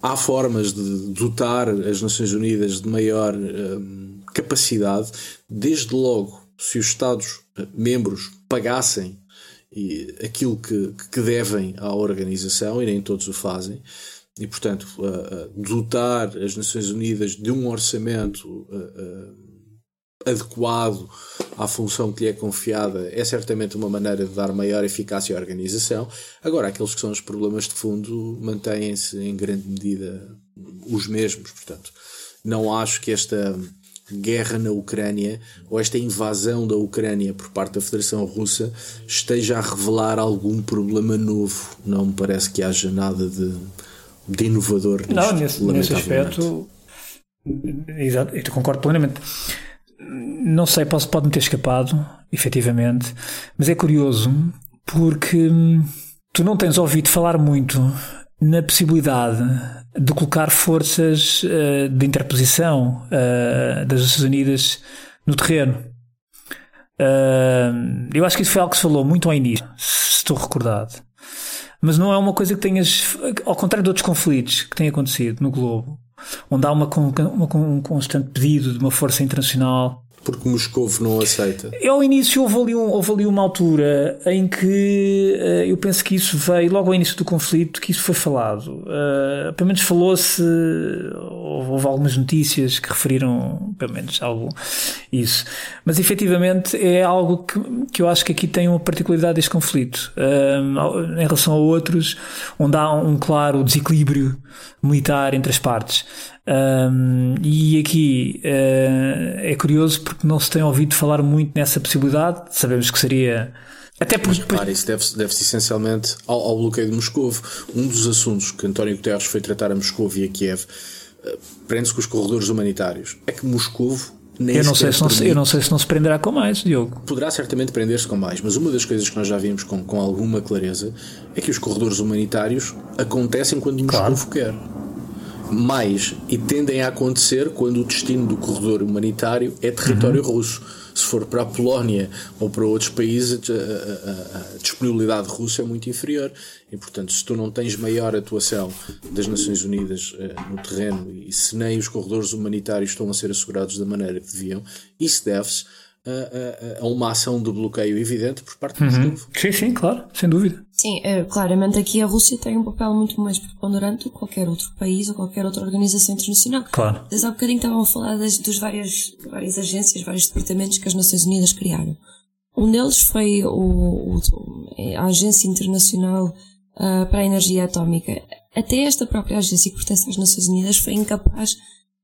Speaker 3: há formas de dotar as Nações Unidas de maior uh, capacidade, desde logo, se os Estados-membros pagassem aquilo que, que devem à organização, e nem todos o fazem, e, portanto, uh, uh, dotar as Nações Unidas de um orçamento uh, adequado à função que lhe é confiada é certamente uma maneira de dar maior eficácia à organização. Agora, aqueles que são os problemas de fundo mantêm-se em grande medida os mesmos. Portanto, não acho que esta guerra na Ucrânia ou esta invasão da Ucrânia por parte da Federação Russa esteja a revelar algum problema novo. Não me parece que haja nada de de inovador nisto,
Speaker 4: Não, nesse, nesse aspecto, exato, eu concordo plenamente. Não sei, posso, pode-me ter escapado, efetivamente, mas é curioso porque tu não tens ouvido falar muito na possibilidade de colocar forças uh, de interposição uh, das Nações Unidas no terreno. Uh, eu acho que isso foi algo que se falou muito ao início, se estou recordado mas não é uma coisa que tenhas, ao contrário de outros conflitos que têm acontecido no globo, onde há uma, uma, um constante pedido de uma força internacional.
Speaker 3: Porque Moscou não aceita.
Speaker 4: Ao início houve ali, um, houve ali uma altura em que uh, eu penso que isso veio, logo ao início do conflito, que isso foi falado. Uh, pelo menos falou-se, houve, houve, algumas notícias que referiram, pelo menos, algo isso. Mas efetivamente é algo que, que eu acho que aqui tem uma particularidade deste conflito. Uh, em relação a outros, onde há um claro desequilíbrio militar entre as partes. Um, e aqui uh, é curioso porque não se tem ouvido falar muito nessa possibilidade. Sabemos que seria. Até porque.
Speaker 3: Mas, claro, isso deve-se deve essencialmente ao, ao, bloqueio de Moscou. Um dos assuntos que António Guterres foi tratar a Moscou e a Kiev uh, prende-se com os corredores humanitários. É que Moscou
Speaker 4: eu não, sei se não se, eu não sei se não se prenderá com mais, Diogo.
Speaker 3: Poderá certamente prender-se com mais, mas uma das coisas que nós já vimos com, com alguma clareza é que os corredores humanitários acontecem quando Moscou claro. quer. Mais, e tendem a acontecer quando o destino do corredor humanitário é território uhum. russo se for para a Polónia ou para outros países, a, a, a, disponibilidade russa é muito inferior. E, portanto, se tu não tens maior atuação das Nações Unidas eh, no terreno e se nem os corredores humanitários estão a ser assegurados da maneira que deviam, isso deve-se a, a, a, uma ação de bloqueio evidente por parte do uhum.
Speaker 4: Sim, sim, claro, sem dúvida.
Speaker 2: Sim, é, claramente aqui a Rússia tem um papel muito mais preponderante do que qualquer outro país ou qualquer outra organização internacional.
Speaker 4: Claro.
Speaker 2: Desde há bocadinho estavam a falar das dos várias, várias agências, vários departamentos que as Nações Unidas criaram. Um deles foi o, o a Agência Internacional uh, para a Energia Atómica. Até esta própria agência que pertence às Nações Unidas foi incapaz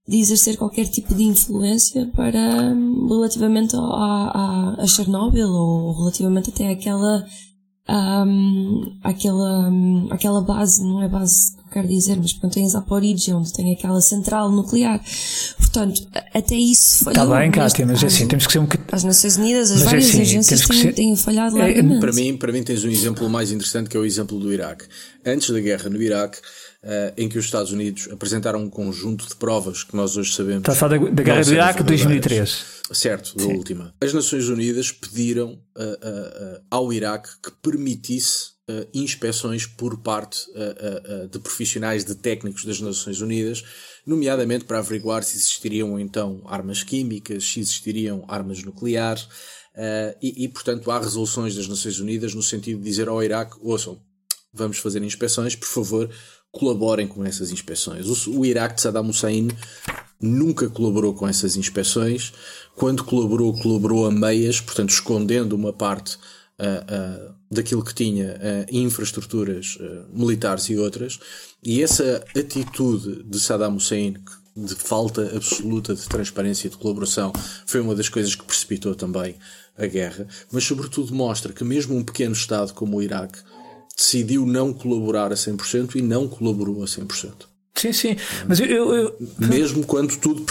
Speaker 2: de exercer qualquer tipo de influência para relativamente a, a, a Chernobyl ou relativamente até àquela um, àquela, um, àquela base, não é base que eu quero dizer, mas portanto tem a Zaporizhia, onde tem aquela central nuclear. Portanto, até isso
Speaker 4: falhou. Está bem, Cátia, mas é assim, temos que ser um bocadinho.
Speaker 2: As Nações Unidas, as mas é várias é assim, agências têm, ser... têm falhado é, largamente.
Speaker 3: Para mim, para mim tens um exemplo mais interessante que é o exemplo do Iraque. Antes da guerra no Iraque, Uh, em que os Estados Unidos apresentaram um conjunto de provas que nós hoje sabemos.
Speaker 4: Está a falar da, da Guerra do Iraque de 2003.
Speaker 3: Certo, da última. As Nações Unidas pediram uh, uh, ao Iraque que permitisse inspeções por parte de profissionais, de técnicos das Nações Unidas, nomeadamente para averiguar se existiriam então armas químicas, se existiriam armas nucleares. E, e, portanto, há resoluções das Nações Unidas no sentido de dizer ao Iraque: ouçam, vamos fazer inspeções, por favor, colaborem com essas inspeções. O, o Iraque de Saddam Hussein nunca colaborou com essas inspeções. Quando colaborou, colaborou a meias, portanto, escondendo uma parte uh, uh, daquilo que tinha uh, infraestruturas militares e outras. E essa atitude de Saddam Hussein, de falta absoluta de transparência e de colaboração, foi uma das coisas que precipitou também a guerra, mas, sobretudo, mostra que, mesmo um pequeno Estado como o Iraque decidiu não colaborar a 100% e não colaborou a 100%.
Speaker 4: Sim, sim. Mas eu, eu, eu...
Speaker 3: Mesmo quando tudo,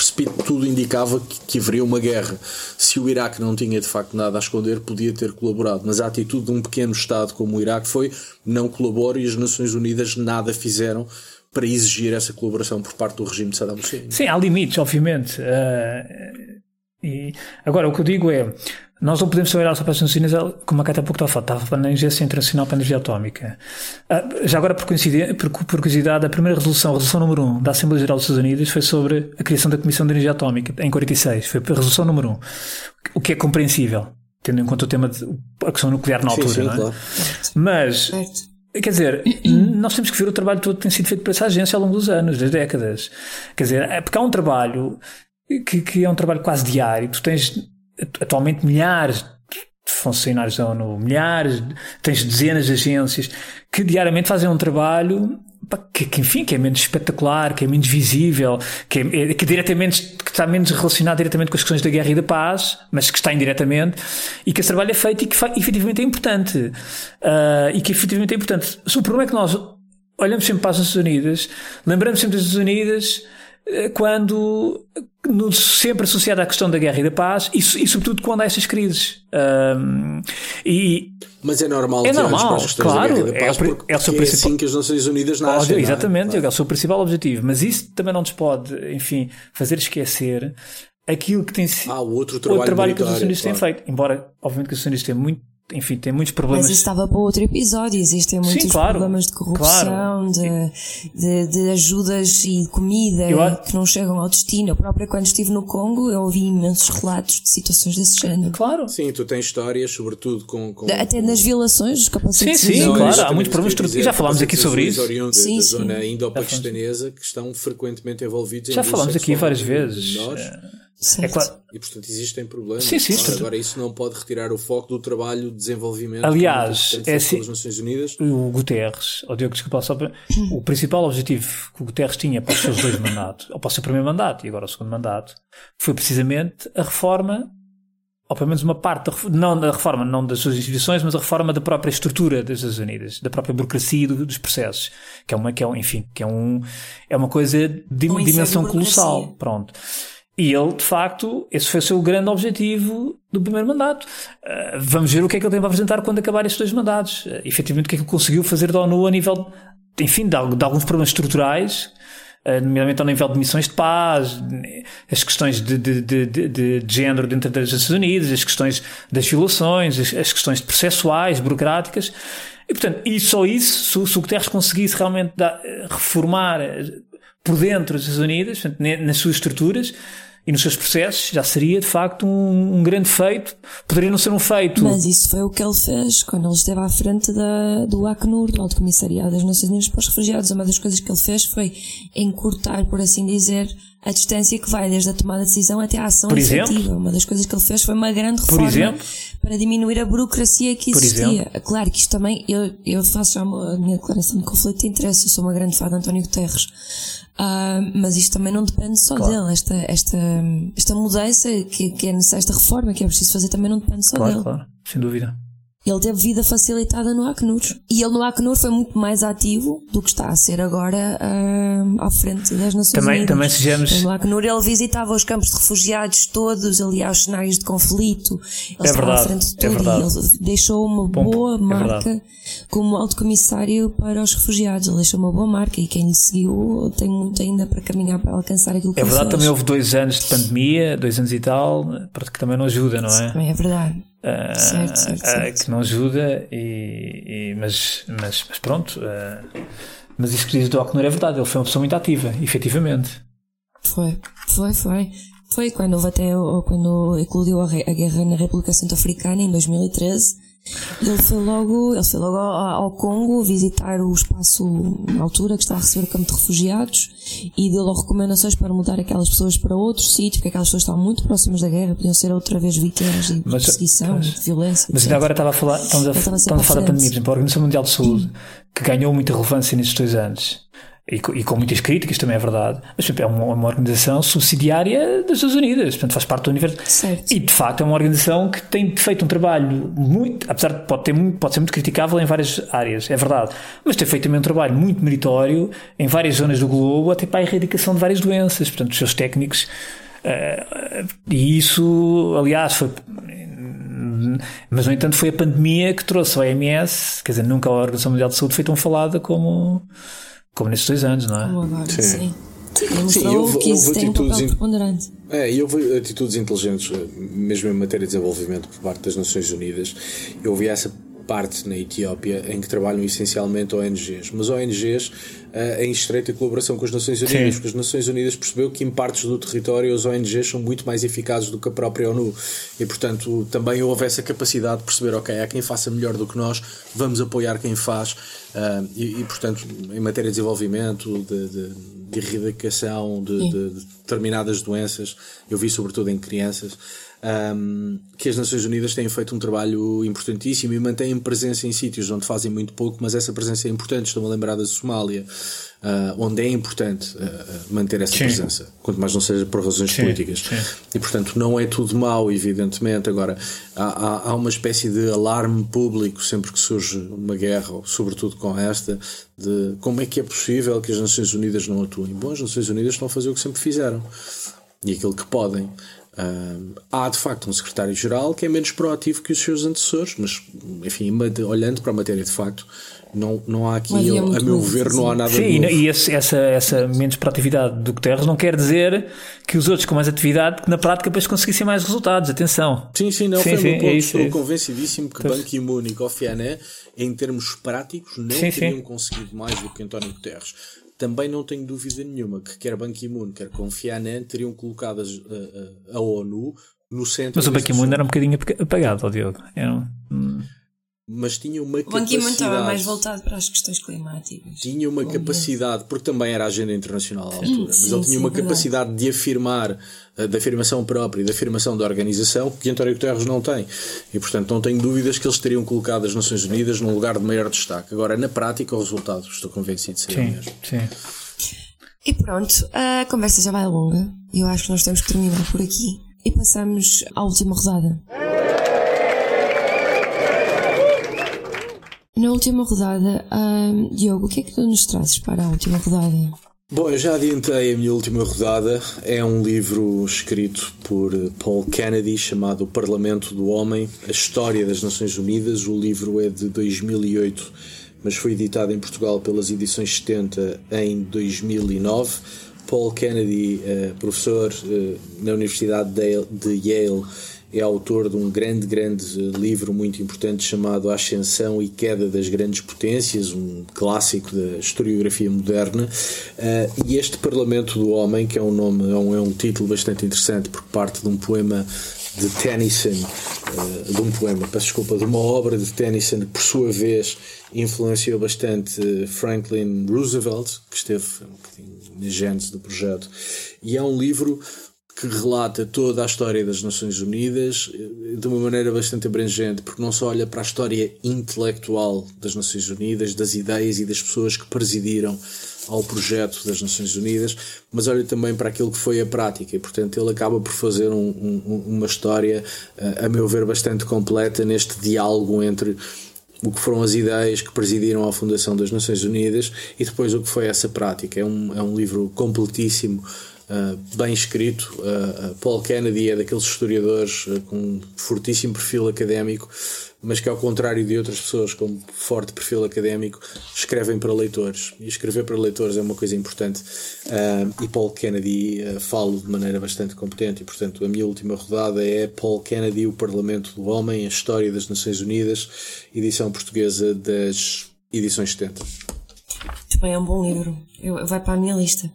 Speaker 3: tudo indicava que, que, haveria uma guerra. Se o Iraque não tinha de facto nada a esconder, podia ter colaborado. Mas a atitude de um pequeno Estado como o Iraque foi não colabora e as Nações Unidas nada fizeram para exigir essa colaboração por parte do regime de Saddam Hussein.
Speaker 4: Sim, há limites, obviamente. Uh, e agora o que eu digo é nós não podemos trabalhar só para as Nações Unidas, como a pouco estava a falar, estava na Agência Internacional para a Energia Atómica. Ah, já agora, por, por, por, curiosidade, a primeira resolução, a resolução número 1 da Assembleia Geral dos Estados Unidos foi sobre a criação da Comissão de Energia Atómica, em 46. Foi a resolução número 1. O que é compreensível, tendo em conta o tema de a questão nuclear na altura, sim, sim, não é? Claro. Mas. Quer dizer, nós temos que ver o trabalho todo que tem sido feito por essa agência ao longo dos anos, das décadas. Quer dizer, é porque há um trabalho que, que é um trabalho quase diário. Tu tens atualmente milhares de funcionários da ONU, milhares, tens dezenas de agências que diariamente fazem um trabalho que, que, enfim, que é menos espetacular, que é menos visível, que, é, que, diretamente, que está menos relacionado diretamente com as questões da guerra e da paz, mas que está indiretamente, e que esse trabalho é feito e que efetivamente é importante. Uh, e que efetivamente é importante. O problema é que nós olhamos sempre para as Nações Unidas, lembramos sempre das Nações Unidas eh, quando no, sempre associado à questão da guerra e da paz e, e sobretudo quando há essas crises um, e
Speaker 3: mas é normal
Speaker 4: é normal claro
Speaker 3: é, paz, é, o, é o seu é principal assim que as Nações Unidas nascem
Speaker 4: é? exatamente é? é o seu principal objetivo mas isso também não nos pode enfim fazer esquecer aquilo que tem sido
Speaker 3: ah, o outro trabalho,
Speaker 4: o trabalho que as Nações Unidas claro. têm feito embora obviamente que as Nações Unidas têm muito enfim, tem muitos problemas.
Speaker 2: Mas isso estava para outro episódio. Existem muitos Sim, claro, problemas de corrupção, claro. de, de, de, ajudas e de comida eu, que não chegam ao destino. Eu própria, quando estive no Congo, eu ouvi imensos relatos de situações desse género.
Speaker 4: Claro.
Speaker 3: Sim, tu tens histórias, sobretudo com. com
Speaker 2: Até nas violações dos
Speaker 4: capacetes. Sim, sim, não, claro. Há muitos problemas. Dizer, já falámos aqui sobre isso.
Speaker 3: sim, da sim. zona indo-paquistanesa que estão frequentemente envolvidos
Speaker 4: já em Já falámos aqui várias vezes. Nós,
Speaker 3: é claro. E portanto existem problemas.
Speaker 4: Sim, sim,
Speaker 3: claro, agora isso não pode retirar o foco do trabalho de desenvolvimento
Speaker 4: Aliás,
Speaker 3: é assim, Nações Unidas.
Speaker 4: O Guterres, o Diogo, desculpa, só para, o principal objetivo que o Guterres tinha para os seus dois mandatos, ou para o seu primeiro mandato e agora o segundo mandato, foi precisamente a reforma, ou pelo menos uma parte, da, não da reforma, não das suas instituições, mas a reforma da própria estrutura das Nações Unidas, da própria burocracia do, dos processos, que é uma, que é um, enfim, que é um, é uma coisa de uma dimensão colossal, pronto. E ele, de facto, esse foi o seu grande objetivo do primeiro mandato. Uh, vamos ver o que é que ele tem para apresentar quando acabar estes dois mandatos. Uh, efetivamente, o que é que ele conseguiu fazer da ONU a nível, enfim, de, de alguns problemas estruturais, uh, nomeadamente ao nível de missões de paz, as questões de, de, de, de, de género dentro das Nações Unidas, as questões das violações, as, as questões processuais, burocráticas. E, portanto, e só isso, se, se o Guterres conseguisse realmente reformar por dentro das Nações Unidas, nas suas estruturas, e nos seus processos, já seria de facto um, um, grande feito. Poderia não ser um feito.
Speaker 2: Mas isso foi o que ele fez quando ele esteve à frente da, do Acnur, do Alto Comissariado das Nações Unidas para os Refugiados. Uma das coisas que ele fez foi encurtar, por assim dizer, a distância que vai desde a tomada de decisão até a ação
Speaker 4: por
Speaker 2: efetiva.
Speaker 4: Exemplo?
Speaker 2: Uma das coisas que ele fez foi uma grande reforma para diminuir a burocracia que existia. Claro que isto também, eu, eu faço já a minha declaração de conflito de interesse, eu sou uma grande fã de António Guterres. Uh, mas isto também não depende só
Speaker 4: Claro.
Speaker 2: dele. Esta, esta, esta mudança que, que é necessária, esta reforma que é preciso fazer também não depende só
Speaker 4: Claro,
Speaker 2: dele.
Speaker 4: claro, sem dúvida.
Speaker 2: Ele teve vida facilitada no Acnur. E ele no Acnur foi muito mais ativo do que está a ser agora ah, à frente das Nações
Speaker 4: Também,
Speaker 2: Unidas.
Speaker 4: também sejamos.
Speaker 2: No Acnur ele visitava os campos de refugiados todos, ali aos cenários de conflito. Ele
Speaker 4: É
Speaker 2: estava à
Speaker 4: verdade,
Speaker 2: frente de
Speaker 4: é
Speaker 2: tudo
Speaker 4: verdade.
Speaker 2: e ele deixou uma
Speaker 4: Bom,
Speaker 2: boa
Speaker 4: é
Speaker 2: marca
Speaker 4: verdade.
Speaker 2: como alto comissário para os refugiados. Ele deixou uma boa marca e quem lhe seguiu tem muito ainda para caminhar para alcançar aquilo que
Speaker 4: É verdade,
Speaker 2: fez.
Speaker 4: também houve dois anos de pandemia, dois anos e tal, que também não ajuda, não é?
Speaker 2: Também é verdade.
Speaker 4: Ah,
Speaker 2: Certo, certo,
Speaker 4: ah,
Speaker 2: certo.
Speaker 4: que não ajuda, e, e- mas, mas, mas pronto. ah, mas isso que diz do Acnur é verdade, ele foi uma pessoa muito ativa, efetivamente.
Speaker 2: Foi, foi, foi. Foi quando houve até, quando eclodiu a guerra na República Centro-Africana em 2013. Ele foi logo, ele foi logo ao, ao Congo visitar o espaço na altura que está a receber o campo de refugiados e deu logo recomendações para mudar aquelas pessoas para outro sítio, porque aquelas pessoas estavam muito próximas da guerra, podiam ser outra vez vítimas de
Speaker 4: Mas-
Speaker 2: perseguição,
Speaker 4: mas-
Speaker 2: de violência.
Speaker 4: Mas ainda agora estava a falar, estamos a,
Speaker 2: estava
Speaker 4: estamos a falar da pandemia, por exemplo, a Organização Mundial de Saúde, que ganhou muita relevância nestes dois anos. E, co- e com muitas críticas também é verdade, mas exemplo, é uma, uma organização subsidiária das Nações Unidas, portanto faz parte do universo.
Speaker 2: Certo.
Speaker 4: E de facto é uma organização que tem feito um trabalho muito, apesar de pode, ter, pode ser muito criticável em várias áreas, é verdade, mas tem feito também um trabalho muito meritório em várias zonas do globo, até para a erradicação de várias doenças. Portanto, os seus técnicos. eh, e isso, aliás, foi. Mas, no entanto, foi a pandemia que trouxe a OMS, quer dizer, nunca a Organização Mundial de Saúde foi tão falada como, como nestes dois anos, não é?
Speaker 2: Como agora,
Speaker 3: Sim.
Speaker 2: sim. Sim,
Speaker 3: houve-
Speaker 2: que
Speaker 3: houve
Speaker 2: tem um papel
Speaker 3: atitudes in-
Speaker 2: preponderante.
Speaker 3: É, e houve atitudes inteligentes, eh, mesmo em matéria de desenvolvimento por parte das Nações Unidas. Eu vi essa parte na Etiópia em que trabalham essencialmente ONGs, mas ONGs eh, em estreita colaboração com as Nações Unidas,
Speaker 4: Sim.
Speaker 3: porque as Nações Unidas percebeu que em partes do território as ONGs são muito mais eficazes do que a própria ONU e portanto também houve essa capacidade de perceber, ok, há quem faça melhor do que nós, vamos apoiar quem faz ah, e, e, portanto em matéria de desenvolvimento, de, de, de erradicação de, de- de determinadas doenças, eu vi sobretudo em crianças, um, que as Nações Unidas têm feito um trabalho importantíssimo e mantêm presença em sítios onde fazem muito pouco, mas essa presença é importante. Estou-me a lembrar da Somália, uh, onde é importante uh, manter essa
Speaker 4: Sim.
Speaker 3: presença, quanto mais não seja por razões
Speaker 4: Sim,
Speaker 3: políticas.
Speaker 4: sim.
Speaker 3: E portanto não é tudo mau, evidentemente. Agora, há, há, há uma espécie de alarme público sempre que surge uma guerra, ou sobretudo com esta, de como é que é possível que as Nações Unidas não atuem. Bom, as Nações Unidas estão a fazer o que sempre fizeram e aquilo que podem. Há de facto um secretário-geral que é menos proativo que os seus antecessores, mas enfim, olhando para a matéria de facto, não, não há aqui,
Speaker 2: Havia
Speaker 3: a
Speaker 2: muito
Speaker 3: meu
Speaker 2: novo,
Speaker 3: ver, não há nada
Speaker 4: Sim,
Speaker 3: de
Speaker 4: e,
Speaker 3: novo.
Speaker 4: e esse- essa, essa menos proatividade do Guterres não quer dizer que os outros com mais atividade, que na prática depois conseguissem mais resultados. Atenção.
Speaker 3: Sim, sim, não,
Speaker 4: Sim,
Speaker 3: foi
Speaker 4: sim,
Speaker 3: meu
Speaker 4: é
Speaker 3: ponto.
Speaker 4: isso,
Speaker 3: Estou
Speaker 4: é
Speaker 3: convencidíssimo que
Speaker 4: Pois.
Speaker 3: Ban Ki-moon e Kofi Annan, em termos práticos, não
Speaker 4: Sim, sim.
Speaker 3: teriam conseguido mais do que António Guterres. Também não tenho dúvida nenhuma que quer Ban Ki-moon, quer Kofi Annan teriam colocado a, a- a ONU no centro
Speaker 4: Mas o Ban Ki-moon era um bocadinho apaga- apagado, ó Diogo. Era um-.
Speaker 3: Mas tinha uma
Speaker 2: O Ban Ki-moon estava mais
Speaker 3: capacidade
Speaker 2: voltado para as questões climáticas.
Speaker 3: tinha uma
Speaker 2: Bom,
Speaker 3: capacidade, porque também era a agenda internacional à altura, mas
Speaker 2: Sim,
Speaker 3: ele tinha
Speaker 2: sim,
Speaker 3: uma
Speaker 2: verdade.
Speaker 3: capacidade de afirmar, eh, de afirmação própria e de afirmação da organização que António Guterres não tem. E, portanto, não tenho dúvidas que eles teriam colocado as Nações Unidas num lugar de maior destaque. Agora, na prática, o resultado, estou convencido, seria o
Speaker 4: Sim,
Speaker 3: mesmo.
Speaker 4: sim.
Speaker 2: E pronto, a conversa já vai longa. Eu acho que nós temos que terminar por aqui. E passamos à última rodada. Na última rodada, ahm, Diogo, o que é que tu nos trazes para a última rodada?
Speaker 3: Bom, eu já adiantei a minha última rodada. É um livro escrito por Paul Kennedy chamado O Parlamento do Homem, a História das Nações Unidas. O livro é de 2008, mas foi editado em Portugal pelas edições 70 em 2009. Paul Kennedy, eh, professor eh, na Universidade de Yale, é autor de um grande, grande livro muito importante chamado Ascensão e Queda das Grandes Potências, um clássico da historiografia moderna. Uh, e este Parlamento do Homem, que é um nome, é um, é um título bastante interessante, porque parte de um poema de Tennyson, uh, de um poema, peço desculpa, de uma obra de Tennyson que, por sua vez, influenciou bastante Franklin Roosevelt, que esteve um na gênese do projeto. E é um livro que relata toda a história das Nações Unidas eh, de uma maneira bastante abrangente, porque não só olha para a história intelectual das Nações Unidas, das ideias e das pessoas que presidiram ao projeto das Nações Unidas, mas olha também para aquilo que foi a prática e, portanto, ele acaba por fazer um, um, uma história, eh, a meu ver, bastante completa neste diálogo entre o que foram as ideias que presidiram à fundação das Nações Unidas e depois o que foi essa prática. É um, é um livro completíssimo Uh, bem escrito. Uh, Paul Kennedy é daqueles historiadores uh, com um fortíssimo perfil académico, mas que, ao contrário de outras pessoas com forte perfil académico, escrevem para leitores. E escrever para leitores é uma coisa importante. e Paul Kennedy falo de maneira bastante competente, e, portanto, a minha última rodada é Paul Kennedy, O Parlamento do Homem, a História das Nações Unidas, edição portuguesa das edições 70.
Speaker 2: Muito bem, é um bom livro. Eu, vai para a minha lista.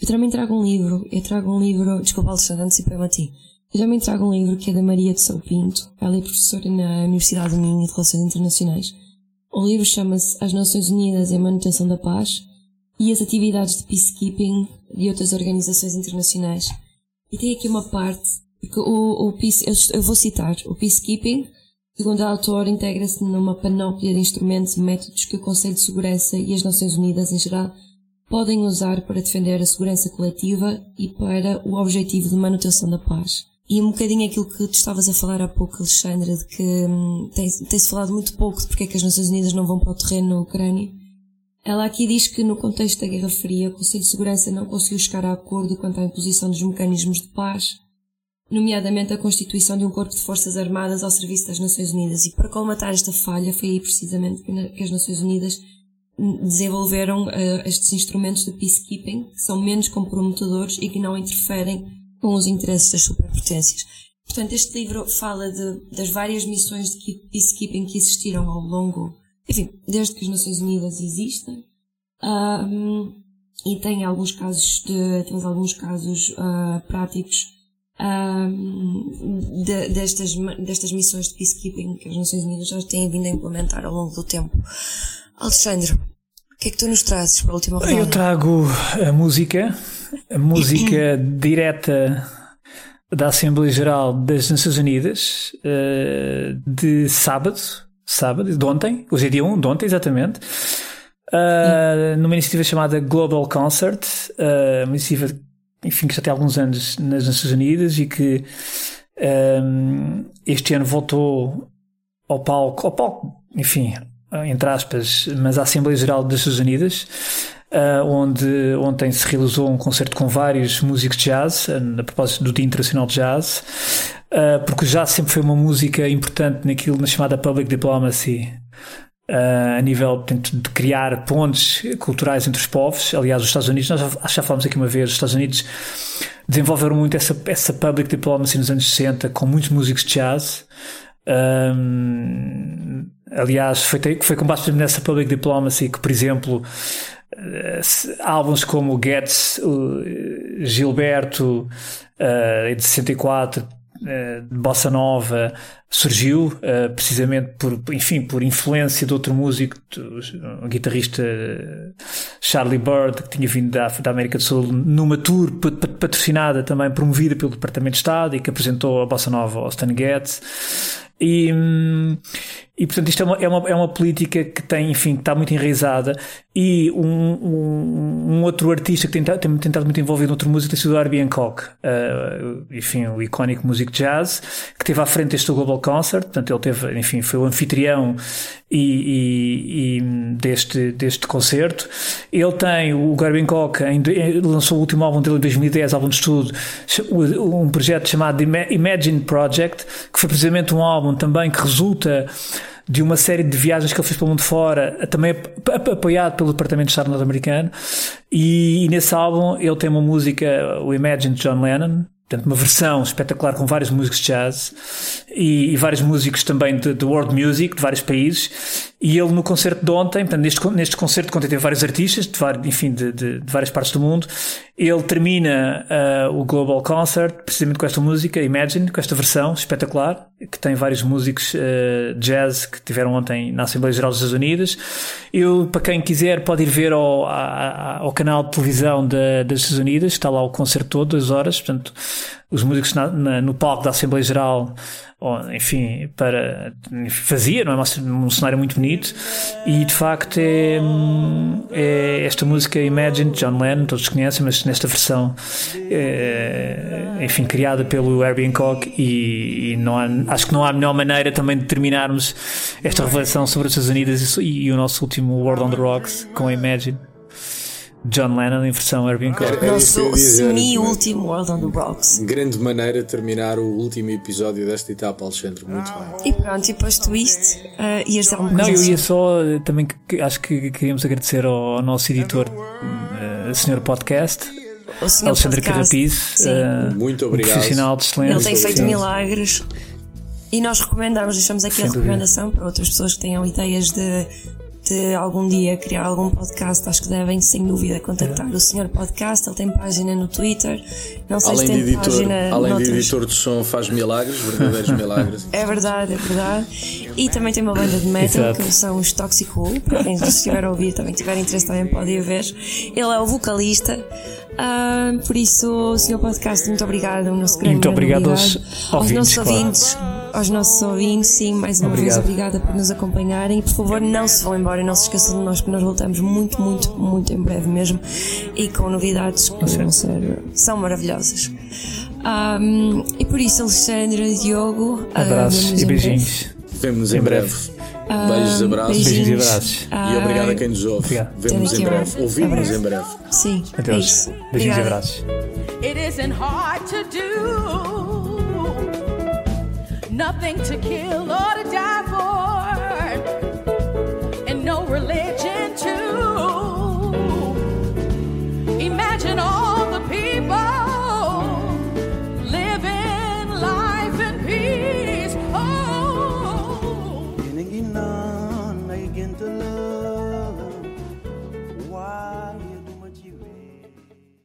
Speaker 2: Eu também trago um livro, eu trago um livro, desculpa Alexandre, antecipei-me a ti. Eu também trago um livro que é da Maria de São Pinto. Ela é professora na Universidade do Minho de Relações Internacionais. O livro chama-se As Nações Unidas e a Manutenção da Paz e as atividades de peacekeeping de outras organizações internacionais. E tem aqui uma parte, o, o peace, eu vou citar, o peacekeeping Segundo a autor, integra-se numa panóplia de instrumentos e métodos que o Conselho de Segurança e as Nações Unidas em geral podem usar para defender a segurança coletiva e para o objetivo de manutenção da paz. E um bocadinho aquilo que tu estavas a falar há pouco, Alexandra, de que hum, tem-se tem falado muito pouco de porque é que as Nações Unidas não vão para o terreno na Ucrânia. Ela aqui diz que no contexto da Guerra Fria o Conselho de Segurança não conseguiu chegar a acordo quanto à imposição dos mecanismos de paz nomeadamente a constituição de um corpo de forças armadas ao serviço das Nações Unidas. E para colmatar esta falha foi aí precisamente que as Nações Unidas desenvolveram uh, estes instrumentos de peacekeeping, que são menos comprometedores e que não interferem com os interesses das superpotências. Portanto, este livro fala de, das várias missões de peacekeeping que existiram ao longo, enfim, desde que as Nações Unidas existem, e tem alguns casos de, tem alguns casos uh, práticos um, de, destas, destas missões de peacekeeping que as Nações Unidas já têm vindo a implementar ao longo do tempo. Alexandre, o que é que tu nos trazes para a última rodada?
Speaker 4: Eu trago a música, a música direta da Assembleia Geral das Nações Unidas uh, de sábado, sábado, de ontem, hoje é dia 1, de ontem exatamente, uh, numa iniciativa chamada Global Concert, uh, uma iniciativa enfim, que já tem alguns anos nas Nações Unidas e que este ano voltou ao palco, ao palco, enfim, entre aspas, mas à Assembleia Geral das Nações Unidas, uh, onde ontem se realizou um concerto com vários músicos de jazz, a propósito do Dia Internacional de Jazz, porque o jazz sempre foi uma música importante naquilo na chamada Public Diplomacy, Uh, a nível portanto, de criar pontes culturais entre os povos. Aliás, os Estados Unidos, nós já, já falamos aqui uma vez, os Estados Unidos desenvolveram muito essa, essa public diplomacy nos anos 60 com muitos músicos de jazz. Um, aliás, foi, foi com base nessa public diplomacy que, por exemplo, uh, álbuns como Getz, Gilberto, uh, de 64, uh, de Bossa Nova, surgiu uh, precisamente por, enfim, por influência de outro músico, um guitarrista Charlie Bird, que tinha vindo da, da América do Sul numa tour patrocinada também, promovida pelo Departamento de Estado e que apresentou a Bossa Nova ao Stan Getz. E, e portanto isto é uma, é uma, é uma política que tem, enfim, está muito enraizada e um, um, um outro artista que tem, tem tentado muito envolvido noutra música tem sido o Herbie Hancock, uh, enfim, o icónico músico jazz, que teve à frente este Global Concert, portanto ele teve, enfim, foi o anfitrião e, e, e deste, deste concerto. Ele tem, o Herbie Hancock lançou o último álbum dele em 2010, álbum de estudo, um projeto chamado Imagine Project, que foi precisamente um álbum também que resulta de uma série de viagens que ele fez pelo mundo fora, também apoiado pelo Departamento de Estado norte-americano. E, e, nesse álbum ele tem uma música, o Imagine de John Lennon, Portanto, uma versão espetacular com vários músicos de jazz e, e vários músicos também de, de, world music de vários países. E ele no concerto de ontem, portanto, neste, neste concerto que teve vários artistas, de, enfim, de, de, de, várias partes do mundo, ele termina uh, o Global Concert precisamente com esta música, Imagine, com esta versão espetacular, que tem vários músicos uh, jazz que tiveram ontem na Assembleia Geral dos Estados Unidos. Eu, para quem quiser, pode ir ver ao, ao canal de televisão da, das Estados Unidas, está lá o concerto todo, duas horas, portanto, os músicos na, na, no palco da Assembleia Geral ou, enfim, para fazia, não é? Um cenário muito bonito. E de facto é, é esta música Imagine John Lennon, todos conhecem, mas nesta versão é, enfim, criada pelo Herbie Hancock e, e, não há, acho que não há melhor maneira também de terminarmos esta revelação sobre os Estados Unidos e, e o nosso último World on the Rocks com Imagine John Lennon em versão Herbie Hancock.
Speaker 2: O nosso semi-último World on the Rocks.
Speaker 3: Grande maneira de terminar o último episódio desta etapa, Alexandre. Muito bem.
Speaker 2: E pronto, e posto isto, uh, ias
Speaker 4: dar uma Não, eu ia só, eh, também que, acho que queríamos agradecer ao, ao nosso editor, uh, Senhor Podcast. O senhor Alexandre Carapiz, uh,
Speaker 3: muito obrigado.
Speaker 4: Um profissional de excelência.
Speaker 2: Ele tem feito milagres. E nós recomendamos, deixamos aqui Sem a recomendação dúvida. para outras pessoas que tenham ideias de de algum dia criar algum podcast, acho que devem sem dúvida contactar o senhor podcast. Ele tem página no Twitter. Não sei além se tem
Speaker 3: de editor,
Speaker 2: página.
Speaker 3: Além
Speaker 2: noutras.
Speaker 3: de editor de som, faz milagres, verdadeiros milagres.
Speaker 2: É verdade, é verdade. E também tem uma banda de metal Exato. que são os Toxic Cool. Para quem estiver a ouvir, também tiver interesse, também pode ir ver. Ele é o vocalista. Uh, por isso, senhor podcast, muito obrigado. Nosso
Speaker 4: muito obrigado aos,
Speaker 2: aos
Speaker 4: nossos
Speaker 2: ouvintes. Aos nossos ouvintes, sim, mais uma Obrigado. vez obrigada por nos acompanharem. Por favor, não se vão embora, não se esqueçam de nós, que nós voltamos muito, muito, muito em breve mesmo e com novidades que vão ser, são maravilhosas. Um, e por isso, Alexandre, Diogo,
Speaker 4: abraços uh, e beijinhos.
Speaker 3: Vemos em breve. Um, beijos, abraços.
Speaker 4: Beijinhos e abraços.
Speaker 3: E obrigado a quem nos ouve. Obrigado. Vemos em breve. Ouvimos em breve.
Speaker 2: Sim.
Speaker 4: Adeus. É beijinhos e abraços. It isn't hard to do. nothing to kill or to die for, and no religion too. Imagine all.